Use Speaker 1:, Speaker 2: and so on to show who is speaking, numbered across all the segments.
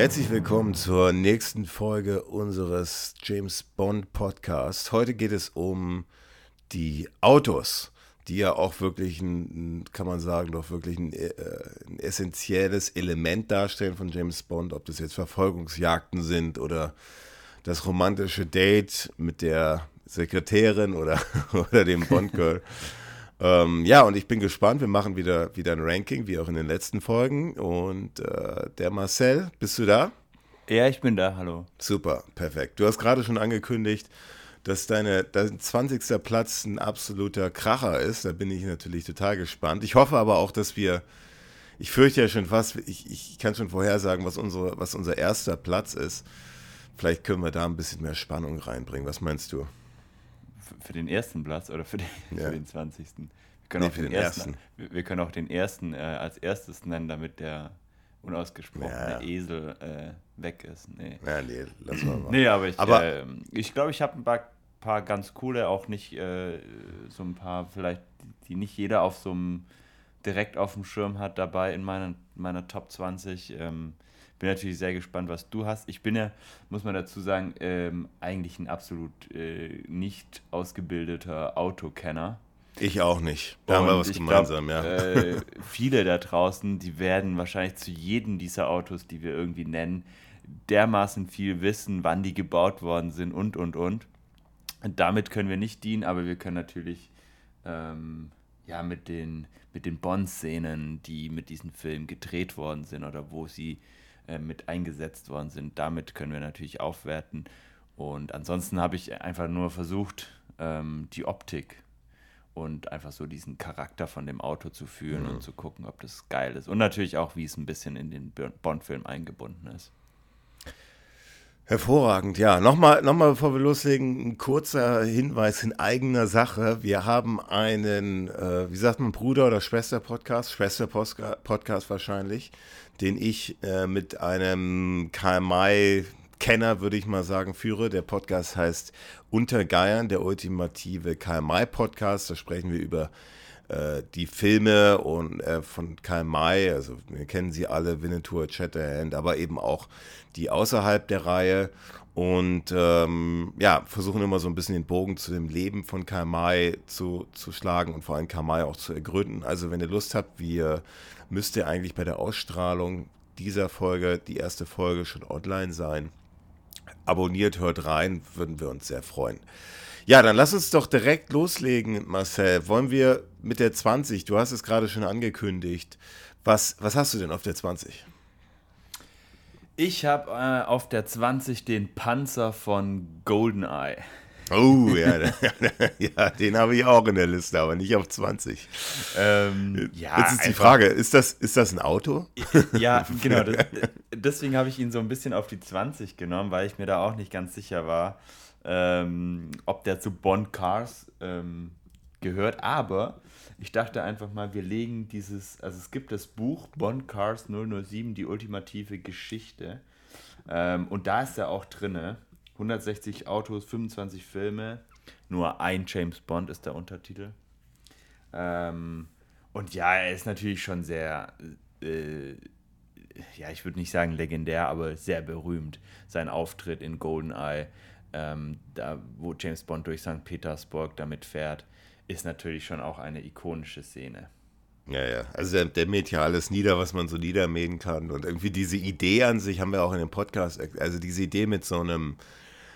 Speaker 1: Herzlich willkommen zur nächsten Folge unseres James Bond Podcasts. Heute geht es um die Autos, die ja auch wirklich ein, kann man sagen, doch wirklich ein, äh, ein essentielles Element darstellen von James Bond, ob das jetzt Verfolgungsjagden sind oder das romantische Date mit der Sekretärin oder, oder dem Bond-Girl. ähm, ja, und ich bin gespannt. Wir machen wieder, wieder ein Ranking, wie auch in den letzten Folgen. Und äh, der Marcel, bist du da?
Speaker 2: Ja, ich bin da. Hallo.
Speaker 1: Super, perfekt. Du hast gerade schon angekündigt, dass deine, dein 20. Platz ein absoluter Kracher ist. Da bin ich natürlich total gespannt. Ich hoffe aber auch, dass wir, ich fürchte ja schon fast, ich, ich kann schon vorhersagen, was, unsere, was unser erster Platz ist. Vielleicht können wir da ein bisschen mehr Spannung reinbringen. Was meinst du?
Speaker 2: Für den ersten Platz oder für den, ja. für den 20. Wir können, nee, auch den, den ersten, ersten. Wir können auch den ersten äh, als erstes nennen, damit der unausgesprochene ja. Esel äh, weg ist. Nee.
Speaker 1: Ja, nee, lass mal.
Speaker 2: nee, aber ich glaube, äh, ich, glaub, ich habe ein paar, paar, ganz coole, auch nicht äh, so ein paar, vielleicht, die nicht jeder auf so einem direkt auf dem Schirm hat, dabei in meiner, meiner Top 20. Ähm, bin natürlich sehr gespannt, was du hast. Ich bin ja, muss man dazu sagen, ähm, eigentlich ein absolut äh, nicht ausgebildeter Autokenner.
Speaker 1: Ich auch nicht. Da haben wir was gemeinsam, glaub, ja.
Speaker 2: Äh, viele da draußen, die werden wahrscheinlich zu jedem dieser Autos, die wir irgendwie nennen, dermaßen viel wissen, wann die gebaut worden sind und, und, und. damit können wir nicht dienen, aber wir können natürlich ähm, ja, mit den, mit den Bond-Szenen, die mit diesem Film gedreht worden sind oder wo sie äh, mit eingesetzt worden sind. Damit können wir natürlich aufwerten. Und ansonsten habe ich einfach nur versucht, ähm, die Optik und einfach so diesen Charakter von dem Auto zu fühlen mhm. und zu gucken, ob das geil ist. Und natürlich auch, wie es ein bisschen in den Bond-Film eingebunden ist.
Speaker 1: Hervorragend, ja. Nochmal, nochmal, bevor wir loslegen, ein kurzer Hinweis in eigener Sache. Wir haben einen, äh, wie sagt man, Bruder- oder Schwester-Podcast, Schwester-Podcast wahrscheinlich, den ich äh, mit einem KMI-Kenner, würde ich mal sagen, führe. Der Podcast heißt Untergeiern, der ultimative KMI-Podcast. Da sprechen wir über äh, die Filme und äh, von Karl May, also wir kennen sie alle, Winnetou, Shatterhand, aber eben auch die außerhalb der Reihe und ähm, ja, versuchen immer so ein bisschen den Bogen zu dem Leben von Karl May zu, zu schlagen und vor allem Karl May auch zu ergründen. Also wenn ihr Lust habt, wir müsst ihr eigentlich bei der Ausstrahlung dieser Folge, die erste Folge schon online sein. Abonniert, hört rein, würden wir uns sehr freuen. Ja, dann lass uns doch direkt loslegen, Marcel. Wollen wir mit der 20, du hast es gerade schon angekündigt. Was, was hast du denn auf der 20?
Speaker 2: Ich habe äh, auf der 20 den Panzer von GoldenEye.
Speaker 1: Oh, ja, ja den habe ich auch in der Liste, aber nicht auf 20. Ähm, ja, Jetzt ist die Frage, ist das, ist das ein Auto?
Speaker 2: Ja, genau. Das, deswegen habe ich ihn so ein bisschen auf die 20 genommen, weil ich mir da auch nicht ganz sicher war, ähm, ob der zu Bond Cars ähm, gehört. Aber ich dachte einfach mal, wir legen dieses, also es gibt das Buch Bond Cars 007, die ultimative Geschichte. Ähm, und da ist er auch drin. 160 Autos, 25 Filme, nur ein James Bond ist der Untertitel. Ähm, und ja, er ist natürlich schon sehr, äh, ja, ich würde nicht sagen legendär, aber sehr berühmt. Sein Auftritt in GoldenEye ähm, da wo James Bond durch St. Petersburg damit fährt, ist natürlich schon auch eine ikonische Szene.
Speaker 1: Ja, ja. Also der, der mäht ja alles nieder, was man so niedermähen kann. Und irgendwie diese Idee an sich haben wir auch in dem Podcast, also diese Idee mit so einem,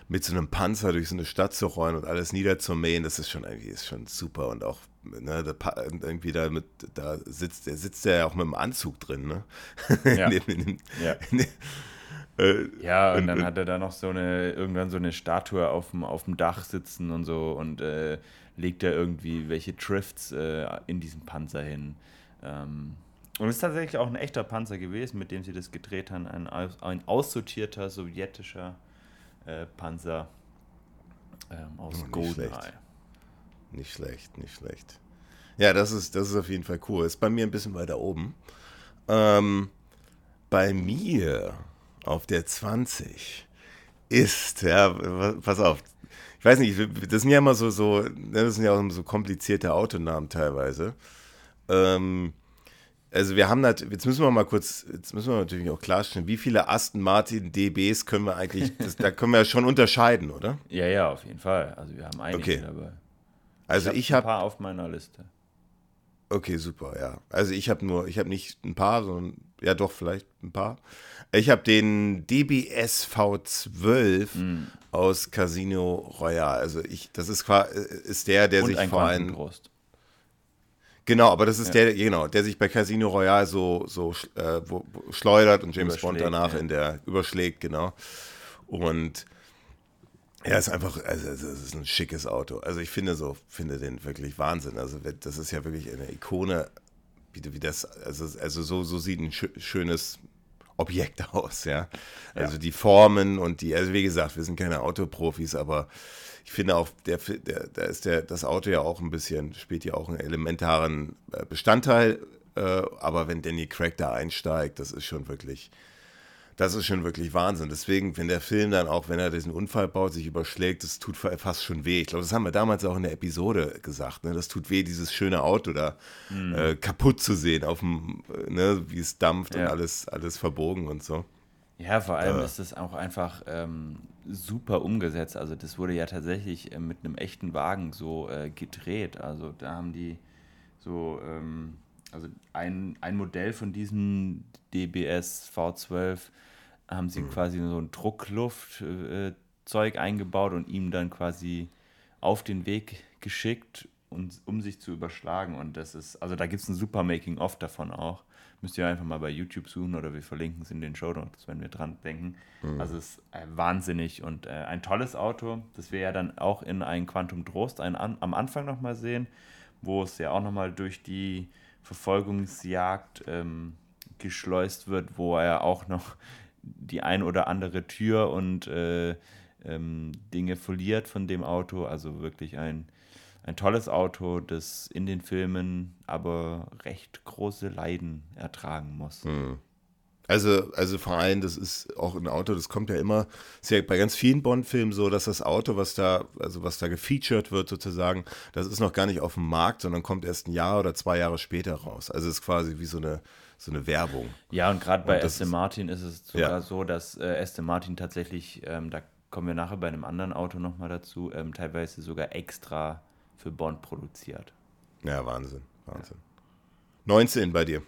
Speaker 1: mit so einem Panzer durch so eine Stadt zu rollen und alles niederzumähen, das ist schon irgendwie ist schon super. Und auch, ne, da, irgendwie da mit, da sitzt, der sitzt ja auch mit dem Anzug drin, ne?
Speaker 2: Ja. in, in, in, ja. Äh, ja, und dann hat er da noch so eine, irgendwann so eine Statue auf dem, auf dem Dach sitzen und so und äh, legt er irgendwie welche Drifts äh, in diesen Panzer hin. Ähm, und es ist tatsächlich auch ein echter Panzer gewesen, mit dem sie das gedreht haben. Ein, ein aussortierter sowjetischer äh, Panzer ähm, aus oh, Goldeneye.
Speaker 1: Nicht schlecht, nicht schlecht. Ja, das ist, das ist auf jeden Fall cool. Ist bei mir ein bisschen weiter oben. Ähm, bei mir auf der 20 ist, ja, pass auf, ich weiß nicht, das sind ja immer so, so das sind ja auch so komplizierte Autonamen teilweise. Ähm, also wir haben das, jetzt müssen wir mal kurz, jetzt müssen wir natürlich auch klarstellen, wie viele Aston Martin DBs können wir eigentlich, das, da können wir ja schon unterscheiden, oder?
Speaker 2: Ja, ja, auf jeden Fall. Also wir haben einige
Speaker 1: Okay.
Speaker 2: dabei.
Speaker 1: Also
Speaker 2: hab
Speaker 1: ich
Speaker 2: ein
Speaker 1: habe,
Speaker 2: paar auf meiner Liste.
Speaker 1: okay, super, ja. Also ich habe nur, ich habe nicht ein paar, sondern, ja doch, vielleicht ein paar. Ich habe den DBS V12
Speaker 2: Hm.
Speaker 1: aus Casino Royale. Also ich, das ist quasi, ist der, der
Speaker 2: Und
Speaker 1: sich
Speaker 2: ein
Speaker 1: vor allem. Genau, aber das ist der, genau, der sich bei Casino Royale so, so äh, wo, wo schleudert und James Bond danach
Speaker 2: ja.
Speaker 1: in der überschlägt, genau. Und er ist einfach, also es ist ein schickes Auto. Also ich finde so, finde den wirklich Wahnsinn. Also das ist ja wirklich eine Ikone, wie, wie das, also, also so, so sieht ein schö- schönes Objekt aus, ja. Also die Formen und die, also wie gesagt, wir sind keine Autoprofis, aber ich finde auch, der, der, da ist der, das Auto ja auch ein bisschen, spielt ja auch einen elementaren äh, Bestandteil, äh, aber wenn Danny Craig da einsteigt, das ist schon wirklich, das ist schon wirklich Wahnsinn. Deswegen, wenn der Film dann auch, wenn er diesen Unfall baut, sich überschlägt, das tut fa- fast schon weh. Ich glaube, das haben wir damals auch in der Episode gesagt. Ne? Das tut weh, dieses schöne Auto da äh, kaputt zu sehen, auf dem, äh, ne, wie es dampft und
Speaker 2: Ja.
Speaker 1: alles, alles verbogen und so.
Speaker 2: Ja, vor allem
Speaker 1: Äh.
Speaker 2: ist es auch einfach ähm, super umgesetzt. Also das wurde ja tatsächlich äh, mit einem echten Wagen so äh, gedreht. Also da haben die so, ähm, also ein, ein Modell von diesem DBS V12 haben
Speaker 1: Mhm.
Speaker 2: sie quasi so ein Druckluftzeug äh, eingebaut und ihm dann quasi auf den Weg geschickt, und, um sich zu überschlagen. Und das ist, also da gibt es ein super Making-of davon auch. Müsst ihr einfach mal bei YouTube suchen oder wir verlinken es in den Show Notes, wenn wir dran denken. Also es ist äh, wahnsinnig und äh, ein tolles Auto, das wir ja dann auch in ein Quantum Trost ein, an, am Anfang nochmal sehen, wo es ja auch nochmal durch die Verfolgungsjagd ähm, geschleust wird, wo er auch noch die ein oder andere Tür und äh, ähm, Dinge verliert von dem Auto. Also wirklich ein, ein tolles Auto, das in den Filmen aber recht große Leiden ertragen muss.
Speaker 1: Also, also vor allem, das ist auch ein Auto, das kommt ja immer, ist ja bei ganz vielen Bond-Filmen so, dass das Auto, was da, also was da gefeatured wird sozusagen, das ist noch gar nicht auf dem Markt, sondern kommt erst ein Jahr oder zwei Jahre später raus. Also es ist quasi wie so eine, so eine Werbung.
Speaker 2: Ja, und gerade bei Aston Martin ist es sogar
Speaker 1: Ja.
Speaker 2: so, dass äh, Aston Martin tatsächlich, ähm, da kommen wir nachher bei einem anderen Auto nochmal dazu, ähm, teilweise sogar extra für Bond produziert.
Speaker 1: Ja, Wahnsinn, Wahnsinn. 19 bei dir.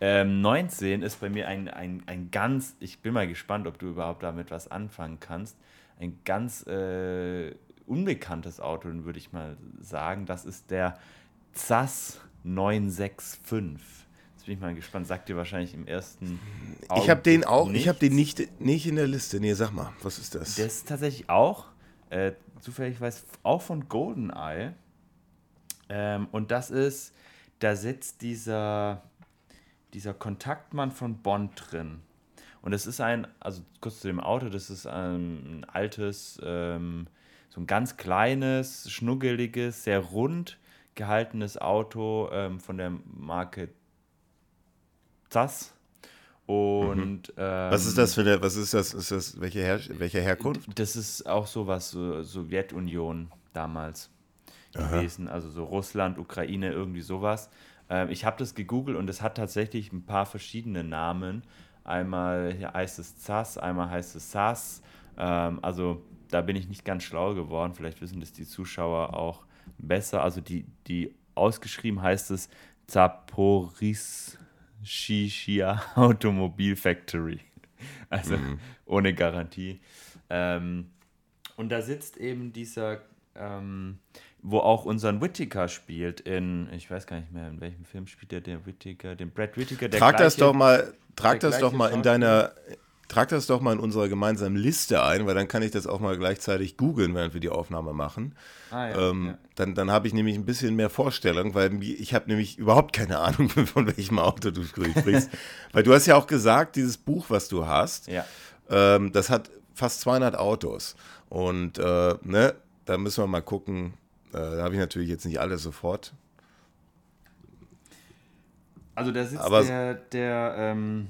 Speaker 2: Ähm, 19 ist bei mir ein, ein, ein ganz, ich bin mal gespannt, ob du überhaupt damit was anfangen kannst, ein ganz äh, unbekanntes Auto, würde ich mal sagen. Das ist der ZAS 965. Jetzt bin ich mal gespannt, sagt dir wahrscheinlich im ersten
Speaker 1: Ich habe den auch, ich
Speaker 2: nichts.
Speaker 1: habe den nicht, nicht in der Liste. Nee, sag mal, was ist das?
Speaker 2: Der ist tatsächlich auch, äh, zufällig weiß, auch von GoldenEye. Ähm, und das ist, da sitzt dieser, dieser Kontaktmann von Bond drin. Und es ist ein, also kurz zu dem Auto, das ist ein, ein altes, ähm, so ein ganz kleines, schnuggeliges, sehr rund gehaltenes Auto ähm, von der Marke ZAS. Und ähm,
Speaker 1: was ist das für eine, was ist das, ist das, welche, Her welche Herkunft?
Speaker 2: das ist auch sowas, so Sowjetunion damals gewesen, also so Russland, Ukraine, irgendwie sowas. Ähm, ich habe das gegoogelt und es hat tatsächlich ein paar verschiedene Namen. Einmal heißt es ZAS, einmal heißt es SAS. Ähm, also da bin ich nicht ganz schlau geworden. Vielleicht wissen das die Zuschauer auch besser. Also die, die ausgeschrieben heißt es Zaporizhia Automobil Factory. Also ohne Garantie. Ähm, und da sitzt eben dieser, ähm, wo auch unseren Whittaker spielt in, ich weiß gar nicht mehr, in welchem Film spielt der, der Whittaker, den Brad Whittaker, der
Speaker 1: Trag das
Speaker 2: gleiche-
Speaker 1: doch mal, trag das doch mal in deiner, trag das doch mal in unserer gemeinsamen Liste ein, weil dann kann ich das auch mal gleichzeitig googeln, während wir die Aufnahme machen.
Speaker 2: Ah, ja,
Speaker 1: ähm,
Speaker 2: ja.
Speaker 1: Dann, dann habe ich nämlich ein bisschen mehr Vorstellung, weil ich habe nämlich überhaupt keine Ahnung, von welchem Auto du sprichst. weil du hast ja auch gesagt, dieses Buch, was du hast,
Speaker 2: Ja.
Speaker 1: ähm, das hat fast 200 Autos. Und äh, ne, da müssen wir mal gucken. Äh, da habe ich natürlich jetzt nicht alle sofort.
Speaker 2: Also da sitzt
Speaker 1: Aber-
Speaker 2: der, der ähm,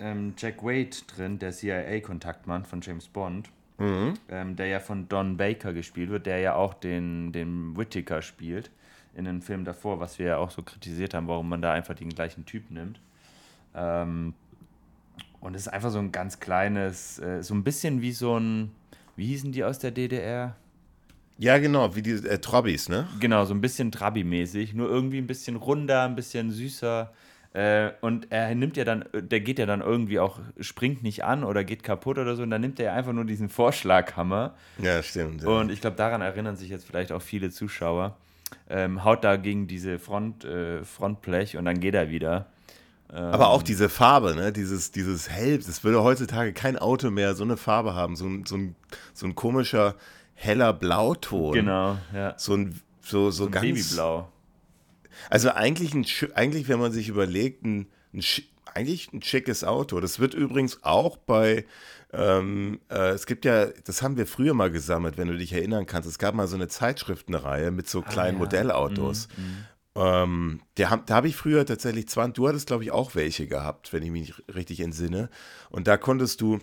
Speaker 2: ähm, Jack Wade drin, der CIA-Kontaktmann von James Bond, ähm, der ja von Don Baker gespielt wird, der ja auch den, den Whittaker spielt in den Film davor, was wir ja auch so kritisiert haben, warum man da einfach den gleichen Typ nimmt. Ähm, und es ist einfach so ein ganz kleines, äh, so ein bisschen wie so ein, wie hießen die aus der DDR?
Speaker 1: Ja, genau, wie die äh, Trabis, ne?
Speaker 2: Genau, so ein bisschen Trabi-mäßig, nur irgendwie ein bisschen runder, ein bisschen süßer. Äh, und er nimmt ja dann, der geht ja dann irgendwie auch, springt nicht an oder geht kaputt oder so, und dann nimmt er ja einfach nur diesen Vorschlaghammer.
Speaker 1: Ja, stimmt. Ja.
Speaker 2: Und ich glaube, daran erinnern sich jetzt vielleicht auch viele Zuschauer. Ähm, haut da gegen diese Front, äh, Frontblech und dann geht er wieder.
Speaker 1: Aber auch diese Farbe, ne? dieses, dieses Hell, das würde heutzutage kein Auto mehr so eine Farbe haben. So ein, so ein, so ein komischer, heller Blauton.
Speaker 2: Genau, ja.
Speaker 1: So ein, so, so,
Speaker 2: ein
Speaker 1: ganz.
Speaker 2: Babyblau.
Speaker 1: Also eigentlich, ein, eigentlich, wenn man sich überlegt, ein, ein, eigentlich ein schickes Auto. Das wird übrigens auch bei, ähm, äh, es gibt ja, das haben wir früher mal gesammelt, wenn du dich erinnern kannst. Es gab mal so eine Zeitschriftenreihe mit so kleinen
Speaker 2: ja.
Speaker 1: Modellautos.
Speaker 2: Mhm, mhm.
Speaker 1: Ähm, der, da habe ich früher tatsächlich 20, du hattest glaube ich auch welche gehabt, wenn ich mich richtig entsinne. Und da konntest du,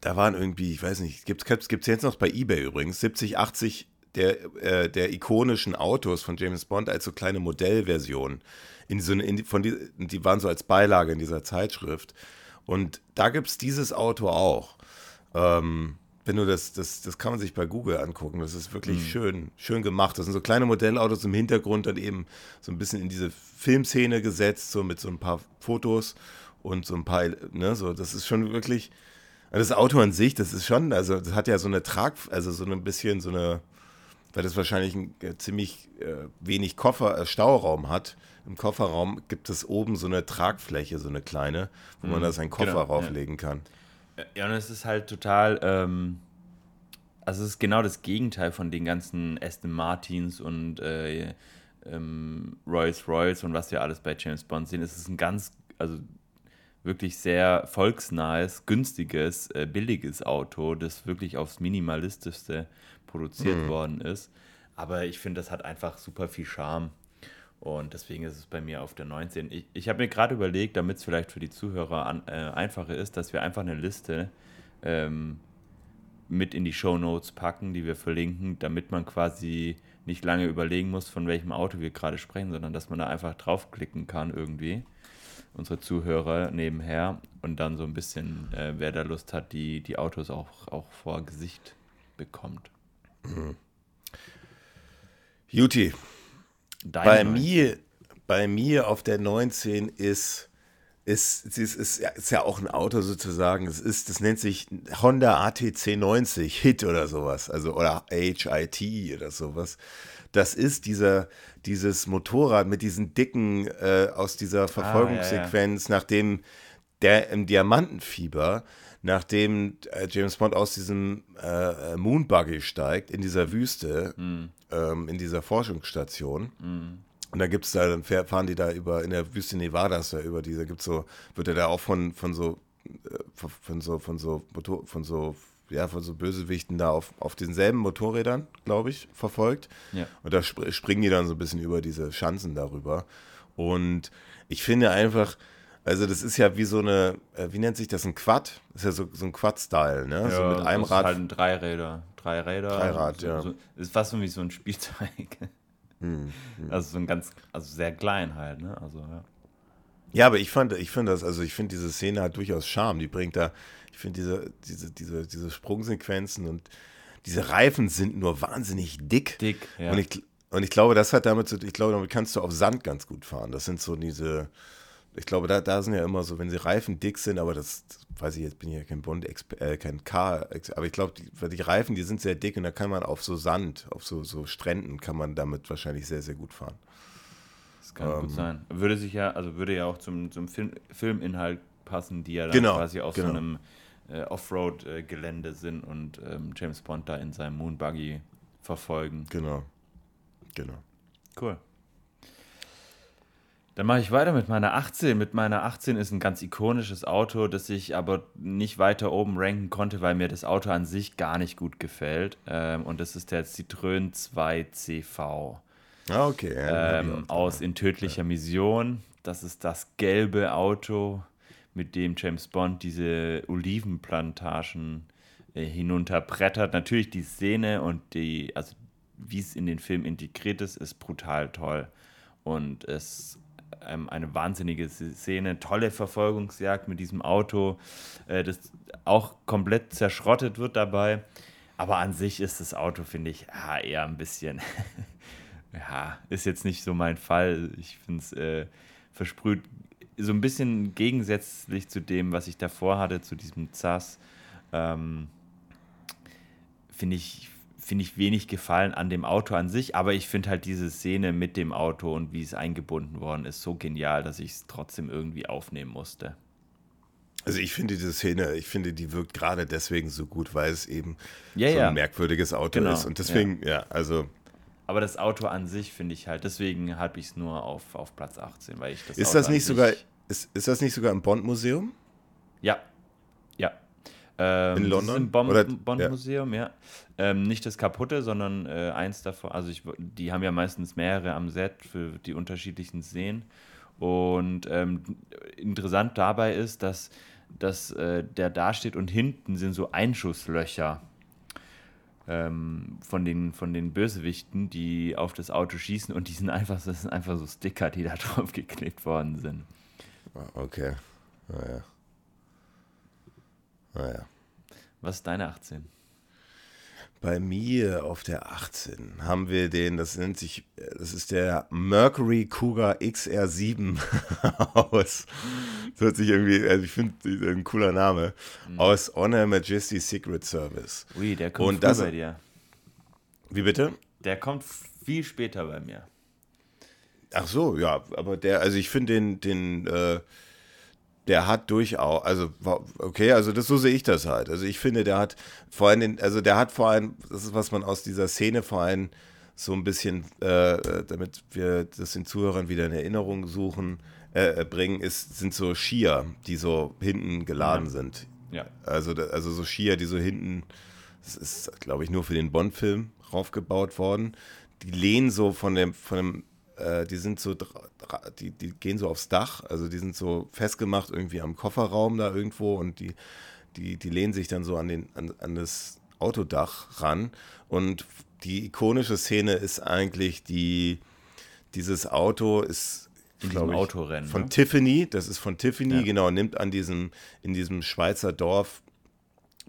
Speaker 1: da waren irgendwie, ich weiß nicht, gibt es jetzt noch bei eBay übrigens, 70, 80 der, äh, der ikonischen Autos von James Bond als so kleine Modellversionen. In so eine, in, von die, die waren so als Beilage in dieser Zeitschrift. Und da gibt es dieses Auto auch. Ähm, wenn du das, das, das kann man sich bei Google angucken. Das ist wirklich mhm. schön, schön gemacht. Das sind so kleine Modellautos im Hintergrund dann eben so ein bisschen in diese Filmszene gesetzt, so mit so ein paar Fotos und so ein paar, ne, so, das ist schon wirklich, das Auto an sich, das ist schon, also das hat ja so eine Trag, also so ein bisschen so eine, weil das wahrscheinlich ein, äh, ziemlich äh, wenig Koffer, äh, Stauraum hat. Im Kofferraum gibt es oben so eine Tragfläche, so eine kleine, wo mhm. man da seinen Koffer genau, rauflegen ja. kann.
Speaker 2: Ja, und es ist halt total, ähm, also es ist genau das Gegenteil von den ganzen Aston Martins und äh, ähm, Rolls Royce und was wir alles bei James Bond sehen. Es ist ein ganz, also wirklich sehr volksnahes, günstiges, äh, billiges Auto, das wirklich aufs Minimalistischste produziert mhm. worden ist. Aber ich finde, das hat einfach super viel Charme. Und deswegen ist es bei mir auf der 19. Ich, ich habe mir gerade überlegt, damit es vielleicht für die Zuhörer an, äh, einfacher ist, dass wir einfach eine Liste ähm, mit in die Show Notes packen, die wir verlinken, damit man quasi nicht lange überlegen muss, von welchem Auto wir gerade sprechen, sondern dass man da einfach draufklicken kann irgendwie. Unsere Zuhörer nebenher und dann so ein bisschen, äh, wer da Lust hat, die, die Autos auch, auch vor Gesicht bekommt. Mhm.
Speaker 1: Juti, bei mir, bei mir auf der 19 ist, ist, ist, ist, ist ja auch ein Auto sozusagen. Es ist, das nennt sich Honda ATC 90 Hit oder sowas, also oder HIT oder sowas. Das ist dieser, dieses Motorrad mit diesen dicken äh, aus dieser Verfolgungssequenz, ah, ja, ja. nachdem der im Diamantenfieber, nachdem äh, James Bond aus diesem äh, Moonbuggy steigt in dieser Wüste, mhm ähm, in dieser Forschungsstation. Mhm. Und da gibt es da, dann fahren die da über, in der Wüste Nevadas, da über diese, gibt's so, wird er da auch von, von so, äh, von so, von so, von so, ja, von so Bösewichten da auf, auf denselben Motorrädern, glaube ich, verfolgt. Ja. Und da sp springen die dann so ein bisschen über diese Schanzen darüber. Und ich finde einfach, also das ist ja wie so eine, äh, wie nennt sich das, ein Quad? Das ist ja so, so ein Quad-Style, ne?
Speaker 2: Ja,
Speaker 1: so
Speaker 2: mit einem Rad. Halt ein Dreiräder drei Räder.
Speaker 1: Dreirad,
Speaker 2: so,
Speaker 1: ja.
Speaker 2: So, ist fast wie so ein Spielzeug. Hm, hm. Also so ein ganz, also sehr klein halt, ne? Also, ja.
Speaker 1: Ja, aber ich fand, ich finde das, also ich finde diese Szene hat durchaus Charme. Die bringt da, ich finde diese, diese, diese, diese Sprungsequenzen und diese Reifen sind nur wahnsinnig dick.
Speaker 2: Dick, ja.
Speaker 1: Und ich, und ich glaube, das hat damit zu, ich glaube, damit kannst du auf Sand ganz gut fahren. Das sind so diese, ich glaube, da, da sind ja immer so, wenn sie Reifen dick sind, aber das, weiß ich jetzt, bin ich ja kein Bond, äh, kein Car, aber ich glaube, die, die, Reifen, die sind sehr dick und da kann man auf so Sand, auf so, so Stränden, kann man damit wahrscheinlich sehr, sehr gut fahren.
Speaker 2: Das kann ähm, gut sein. Würde sich ja, also würde ja auch zum, zum Film, Filminhalt passen, die ja dann
Speaker 1: genau,
Speaker 2: quasi auf
Speaker 1: genau.
Speaker 2: so einem äh, Offroad-Gelände äh, sind und ähm, James Bond da in seinem Moonbuggy verfolgen.
Speaker 1: Genau. Genau.
Speaker 2: Cool. Dann mache ich weiter mit meiner 18. Mit meiner 18 ist ein ganz ikonisches Auto, das ich aber nicht weiter oben ranken konnte, weil mir das Auto an sich gar nicht gut gefällt. Ähm, und das ist der Citroën 2 CV.
Speaker 1: Ah, okay. Ja,
Speaker 2: ähm, aus In tödlicher ja. Mission. Das ist das gelbe Auto, mit dem James Bond diese Olivenplantagen äh, hinunterbrettert. Natürlich die Szene und die, also wie es in den Film integriert ist, ist brutal toll. Und es ähm, eine wahnsinnige Szene, tolle Verfolgungsjagd mit diesem Auto, äh, das auch komplett zerschrottet wird dabei. Aber an sich ist das Auto, finde ich, ja, eher ein bisschen, ja, ist jetzt nicht so mein Fall. Ich finde es äh, versprüht so ein bisschen gegensätzlich zu dem, was ich davor hatte, zu diesem ZAS. Ähm, finde ich, finde ich wenig gefallen an dem Auto an sich, aber ich finde halt diese Szene mit dem Auto und wie es eingebunden worden ist so genial, dass ich es trotzdem irgendwie aufnehmen musste.
Speaker 1: Also ich finde diese Szene, ich finde, die wirkt gerade deswegen so gut, weil es eben
Speaker 2: ja,
Speaker 1: so
Speaker 2: ein
Speaker 1: ja. merkwürdiges Auto genau. ist. Und deswegen, ja, ja also.
Speaker 2: Aber das Auto an sich finde ich halt, deswegen habe ich es nur auf, auf Platz 18, weil ich das
Speaker 1: Ist
Speaker 2: Auto
Speaker 1: das nicht sogar, ist, ist das nicht sogar im Bond-Museum?
Speaker 2: Ja, ähm,
Speaker 1: in London?
Speaker 2: Im Bond-Museum, ja. ja. Ähm, nicht das kaputte, sondern äh, eins davon. Also ich, die haben ja meistens mehrere am Set für die unterschiedlichen Szenen. Und ähm, interessant dabei ist, dass, dass äh, der da steht und hinten sind so Einschusslöcher ähm, von, den, von den Bösewichten, die auf das Auto schießen und die sind einfach, das sind einfach so Sticker, die da drauf geklebt worden sind.
Speaker 1: Ah, okay. Naja. Naja.
Speaker 2: Was ist deine 18?
Speaker 1: Bei mir auf der 18 haben wir den, das nennt sich, das ist der Mercury Cougar XR7 aus. Das hört sich irgendwie, also ich finde, ein cooler Name. Mhm. Aus Honor Majesty Secret Service.
Speaker 2: Ui, der kommt Und das, bei dir.
Speaker 1: Wie bitte?
Speaker 2: Der kommt viel später bei mir.
Speaker 1: Ach so, ja, aber der, also ich finde den, den, äh, der hat durchaus, also okay, also das so sehe ich das halt. Also ich finde, der hat vor allem, also der hat vor allem, das ist was man aus dieser Szene vor allem so ein bisschen, äh, damit wir das den Zuhörern wieder in Erinnerung suchen, äh, bringen, ist, sind so Skier, die so hinten geladen
Speaker 2: ja.
Speaker 1: sind.
Speaker 2: Ja.
Speaker 1: Also, also so Skier, die so hinten, das ist, glaube ich, nur für den Bond-Film raufgebaut worden. Die lehnen so von dem, von dem äh, die sind so, die, die gehen so aufs Dach, also die sind so festgemacht irgendwie am Kofferraum da irgendwo und die, die, die lehnen sich dann so an, den, an, an das Autodach ran. Und die ikonische Szene ist eigentlich die, dieses Auto ist
Speaker 2: in diesem ich, Autorennen.
Speaker 1: Von ne? Tiffany, das ist von Tiffany, ja. genau, nimmt an diesem, in diesem Schweizer Dorf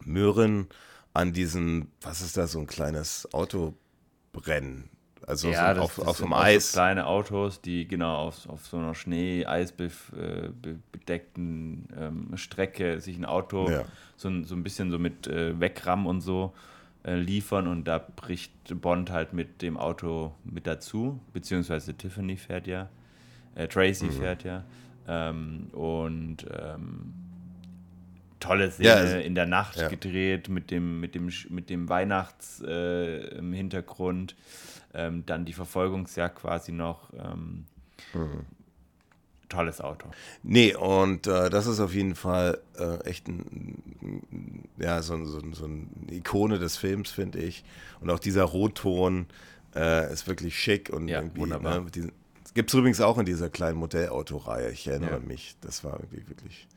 Speaker 1: Möhren an diesem, was ist da, so ein kleines Autobrennen also
Speaker 2: ja,
Speaker 1: so
Speaker 2: das, auf,
Speaker 1: das
Speaker 2: auf
Speaker 1: dem Eis.
Speaker 2: So kleine Autos, die genau auf, auf so einer Schnee-Eis-bedeckten ähm, Strecke sich ein Auto ja. so, so ein bisschen so mit äh, Wegrammen und so äh, liefern und da bricht Bond halt mit dem Auto mit dazu, beziehungsweise Tiffany fährt ja, äh, Tracy mhm. fährt ja ähm, und ähm, tolle Szene ja, also, in der Nacht ja. gedreht mit dem, mit dem, mit dem Weihnachts äh, im Hintergrund ähm, dann die Verfolgungsjagd quasi noch. Ähm, mhm. Tolles Auto.
Speaker 1: Nee, und äh, das ist auf jeden Fall äh, echt ein, ja, so, so, so eine Ikone des Films, finde ich. Und auch dieser Rotton äh, ist wirklich schick und
Speaker 2: ja,
Speaker 1: irgendwie.
Speaker 2: Wunderbar.
Speaker 1: Ne, Gibt es übrigens auch in dieser kleinen Modellautoreihe. Ich erinnere ja. mich. Das war irgendwie wirklich,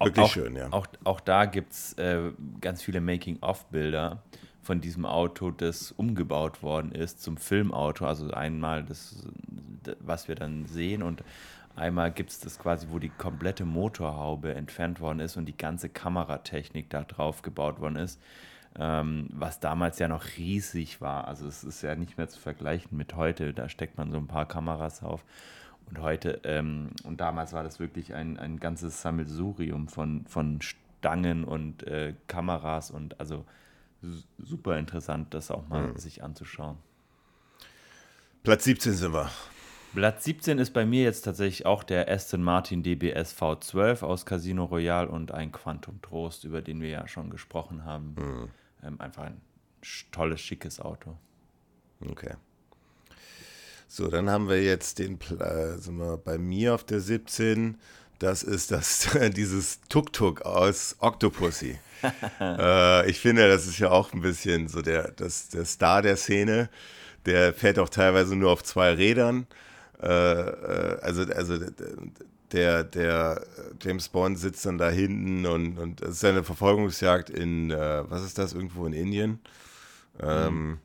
Speaker 1: wirklich
Speaker 2: auch,
Speaker 1: schön, ja.
Speaker 2: Auch, auch da gibt es äh, ganz viele Making-of-Bilder von diesem Auto, das umgebaut worden ist zum Filmauto. Also einmal das, was wir dann sehen und einmal gibt es das quasi, wo die komplette Motorhaube entfernt worden ist und die ganze Kameratechnik da drauf gebaut worden ist. Ähm, was damals ja noch riesig war. Also es ist ja nicht mehr zu vergleichen mit heute. Da steckt man so ein paar Kameras auf. Und heute, ähm, und damals war das wirklich ein, ein ganzes Sammelsurium von, von Stangen und äh, Kameras und also super interessant, das auch mal mhm. sich anzuschauen.
Speaker 1: Platz 17 sind wir.
Speaker 2: Platz 17 ist bei mir jetzt tatsächlich auch der Aston Martin DBS V12 aus Casino Royale und ein Quantum Trost, über den wir ja schon gesprochen haben. Mhm. Ähm, einfach ein tolles, schickes Auto.
Speaker 1: Okay. So, dann haben wir jetzt den, äh, sind wir bei mir auf der 17. Das ist das, dieses Tuk-Tuk aus Octopussy. äh, ich finde, das ist ja auch ein bisschen so der, das, der Star der Szene. Der fährt auch teilweise nur auf zwei Rädern. Äh, äh also, also der, der James Bond sitzt dann da hinten und, und es ist eine Verfolgungsjagd in, äh, was ist das, irgendwo in Indien. Ähm,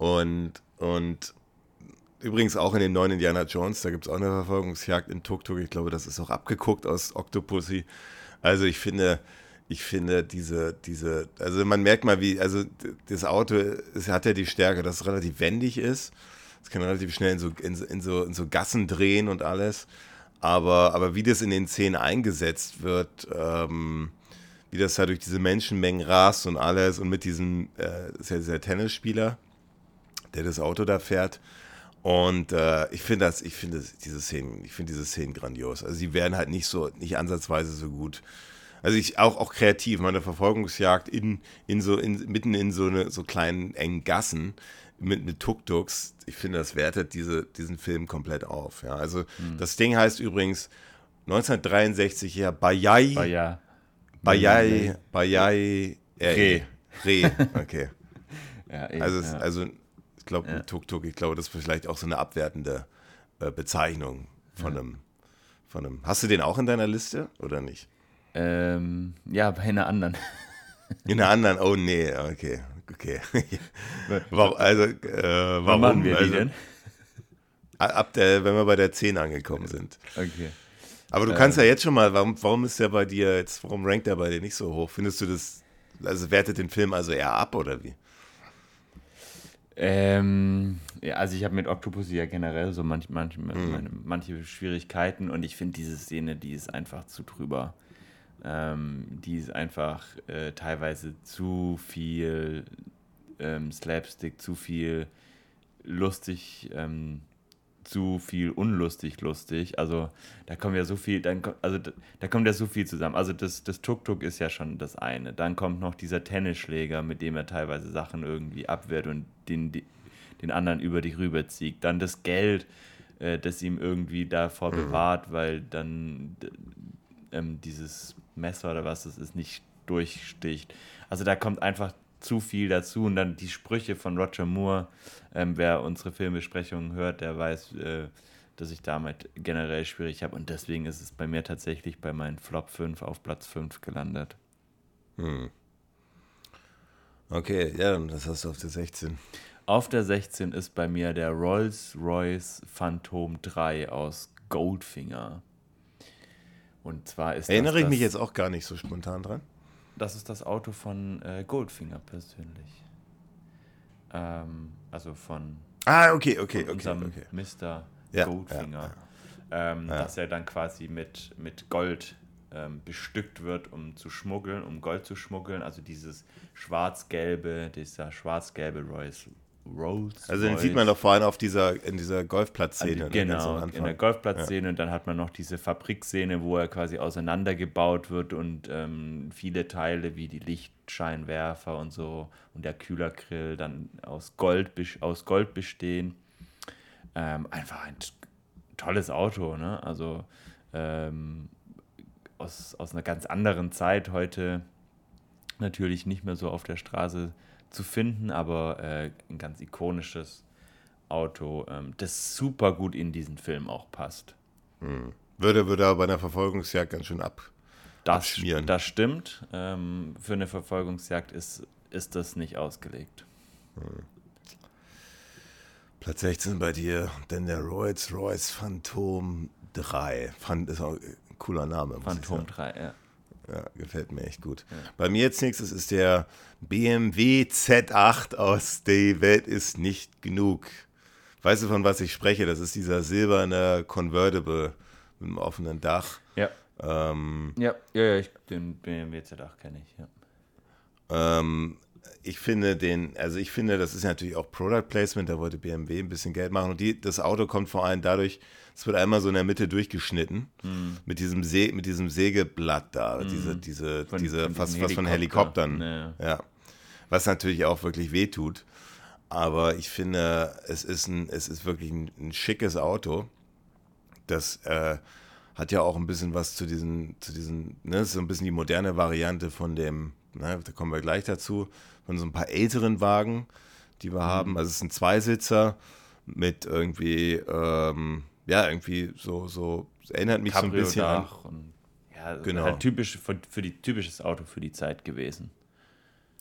Speaker 1: Und, und übrigens auch in den neuen Indiana Jones, da gibt es auch eine Verfolgungsjagd in Tuk-Tuk. Ich glaube, das ist auch abgeguckt aus Octopussy. Also ich finde, ich finde diese, diese, also man merkt mal, wie, also das Auto, es hat ja die Stärke, dass es relativ wendig ist. Es kann relativ schnell in so, in, in, so, in so Gassen drehen und alles. Aber, aber wie das in den Szenen eingesetzt wird, ähm, wie das da durch diese Menschenmengen rast und alles und mit diesem, äh, ist ja dieser Tennisspieler, der das Auto da fährt. Und äh, ich finde das, ich finde diese Szenen, ich finde diese Szenen grandios. Also sie werden halt nicht so, nicht ansatzweise so gut. Also ich auch, auch kreativ, meine Verfolgungsjagd in, in so, in, mitten in so eine so kleinen engen Gassen mit, mit Tuk-Tuks, ich finde, das wertet diese, diesen Film komplett auf. Ja. Also mhm. das Ding heißt übrigens 1963 ja Bayai.
Speaker 2: Bayai.
Speaker 1: Bayai. Bayai. Re. Re. Okay.
Speaker 2: ja,
Speaker 1: eben, also, ja. also glaube, ja. Tuk-Tuk, ich glaube, das ist vielleicht auch so eine abwertende äh, Bezeichnung von, ja. einem, von einem. Hast du den auch in deiner Liste oder nicht?
Speaker 2: Ähm, ja, bei einer anderen.
Speaker 1: In einer anderen, oh nee, okay, okay. warum, also, äh, warum
Speaker 2: Wann machen wir
Speaker 1: also,
Speaker 2: die denn?
Speaker 1: Ab der, wenn wir bei der 10 angekommen sind.
Speaker 2: Okay.
Speaker 1: Aber du kannst ähm, ja jetzt schon mal, warum, warum ist der bei dir jetzt, warum rankt der bei dir nicht so hoch? Findest du das, also wertet den Film also eher ab oder wie?
Speaker 2: Ähm, ja, also ich habe mit Octopus ja generell so manch, manch, mhm. manche Schwierigkeiten und ich finde diese Szene, die ist einfach zu drüber. Ähm, die ist einfach äh, teilweise zu viel ähm, Slapstick, zu viel lustig, ähm, zu viel unlustig lustig. Also da kommt ja so viel, dann, also da, da kommt ja so viel zusammen. Also das, das Tuk-Tuk ist ja schon das eine. Dann kommt noch dieser Tennisschläger, mit dem er teilweise Sachen irgendwie abwehrt und den, den anderen über dich rüberzieht. Dann das Geld, äh, das ihm irgendwie davor mhm. bewahrt, weil dann ähm, dieses Messer oder was es ist, nicht durchsticht. Also da kommt einfach zu viel dazu und dann die Sprüche von Roger Moore. Ähm, wer unsere Filmbesprechungen hört, der weiß, äh, dass ich damit generell schwierig habe und deswegen ist es bei mir tatsächlich bei meinen Flop 5 auf Platz 5 gelandet.
Speaker 1: Hm. Okay, ja, das hast du auf der 16.
Speaker 2: Auf der 16 ist bei mir der Rolls-Royce Phantom 3 aus Goldfinger. Und zwar ist
Speaker 1: Erinnere
Speaker 2: das
Speaker 1: ich mich jetzt auch gar nicht so spontan dran.
Speaker 2: Das ist das Auto von äh, Goldfinger persönlich. Ähm, also von
Speaker 1: ah, okay, okay, okay,
Speaker 2: unserem
Speaker 1: okay.
Speaker 2: Mr.
Speaker 1: Ja,
Speaker 2: Goldfinger.
Speaker 1: Ja.
Speaker 2: Ähm, Dass er dann quasi mit, mit Gold ähm, bestückt wird, um zu schmuggeln, um Gold zu schmuggeln. Also dieses schwarz-gelbe, dieser schwarz-gelbe Royce Rolls.
Speaker 1: Also den sieht man doch vor allem auf dieser, in dieser Golfplatzszene.
Speaker 2: Also, genau, in der Golfplatzszene ja. und dann hat man noch diese Fabrikszene, wo er quasi auseinandergebaut wird und ähm, viele Teile wie die Lichtscheinwerfer und so und der Kühlergrill dann aus Gold, aus Gold bestehen. Ähm, einfach ein tolles Auto, ne? Also ähm, aus, aus einer ganz anderen Zeit heute natürlich nicht mehr so auf der Straße zu finden, aber äh, ein ganz ikonisches Auto, ähm, das super gut in diesen Film auch passt.
Speaker 1: Hm. Würde, würde aber bei einer Verfolgungsjagd ganz schön ab,
Speaker 2: das, abschmieren. Das stimmt. Ähm, für eine Verfolgungsjagd ist, ist das nicht ausgelegt. Hm.
Speaker 1: Platz 16 bei dir, denn der Rolls-Royce Phantom 3. Fand, ist auch ein cooler Name.
Speaker 2: Phantom 3, ja.
Speaker 1: Ja, gefällt mir echt gut. Ja. Bei mir jetzt nächstes ist der BMW Z8 aus Die Welt ist nicht genug. Weißt du, von was ich spreche? Das ist dieser silberne Convertible mit einem offenen Dach.
Speaker 2: Ja.
Speaker 1: Ähm,
Speaker 2: ja, ja, ja, ich, den BMW Z8 kenne ich,
Speaker 1: ja. Ähm, ich finde den, also ich finde, das ist natürlich auch Product Placement, da wollte BMW ein bisschen Geld machen und die, das Auto kommt vor allem dadurch, es wird einmal so in der Mitte durchgeschnitten mm. mit diesem See, mit diesem Sägeblatt da, mm. diese, diese, von, diese, von was, was von Helikoptern, ja. ja. Was natürlich auch wirklich wehtut. Aber ich finde, es ist ein, es ist wirklich ein, ein schickes Auto. Das äh, hat ja auch ein bisschen was zu diesen, zu diesen, ne, so ein bisschen die moderne Variante von dem, ne, da kommen wir gleich dazu, von so ein paar älteren Wagen, die wir mhm. haben. Also es ist ein Zweisitzer mit irgendwie, ähm, ja, irgendwie so, so, erinnert mich
Speaker 2: Cabrio
Speaker 1: so ein bisschen an.
Speaker 2: Und, ja, genau. halt typisch für, für die typisches Auto für die Zeit gewesen.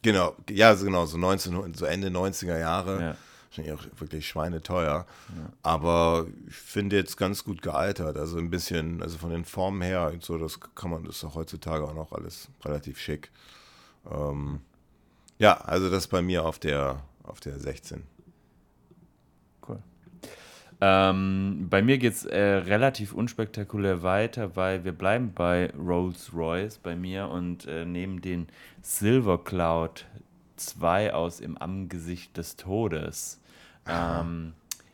Speaker 1: Genau, ja, genau, so 19, so Ende 90er Jahre.
Speaker 2: Ja.
Speaker 1: wahrscheinlich auch wirklich schweineteuer. Ja. Aber ich finde jetzt ganz gut gealtert. Also ein bisschen, also von den Formen her und so, das kann man, das ist auch heutzutage auch noch alles relativ schick. Ähm, ja, also das bei mir auf der, auf der 16.
Speaker 2: Ähm, bei mir geht es äh, relativ unspektakulär weiter, weil wir bleiben bei Rolls-Royce bei mir und äh, nehmen den Silver Cloud 2 aus im Angesicht des Todes. Ähm,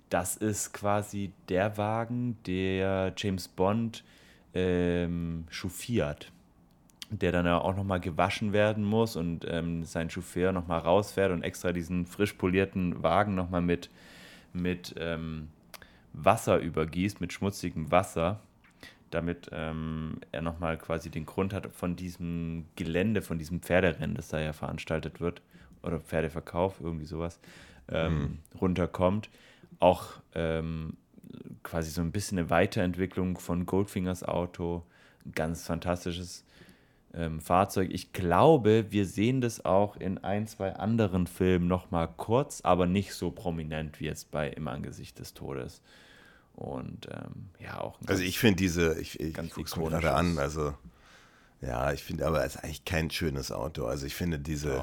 Speaker 2: das ist quasi der Wagen, der James Bond ähm, chauffiert der dann ja auch nochmal gewaschen werden muss und ähm, sein Chauffeur nochmal rausfährt und extra diesen frisch polierten Wagen nochmal mit, mit ähm, Wasser übergießt, mit schmutzigem Wasser, damit ähm, er nochmal quasi den Grund hat von diesem Gelände, von diesem Pferderennen, das da ja veranstaltet wird, oder Pferdeverkauf, irgendwie sowas, ähm, mhm. runterkommt. Auch ähm, quasi so ein bisschen eine Weiterentwicklung von Goldfingers Auto, ein ganz fantastisches ähm, Fahrzeug. Ich glaube, wir sehen das auch in ein, zwei anderen Filmen nochmal kurz, aber nicht so prominent wie jetzt bei Im Angesicht des Todes. Und ähm, ja, auch.
Speaker 1: Also ich finde diese, ich, ich gucke es mir gerade an, also ja, ich finde aber es ist eigentlich kein schönes Auto. Also ich finde diese,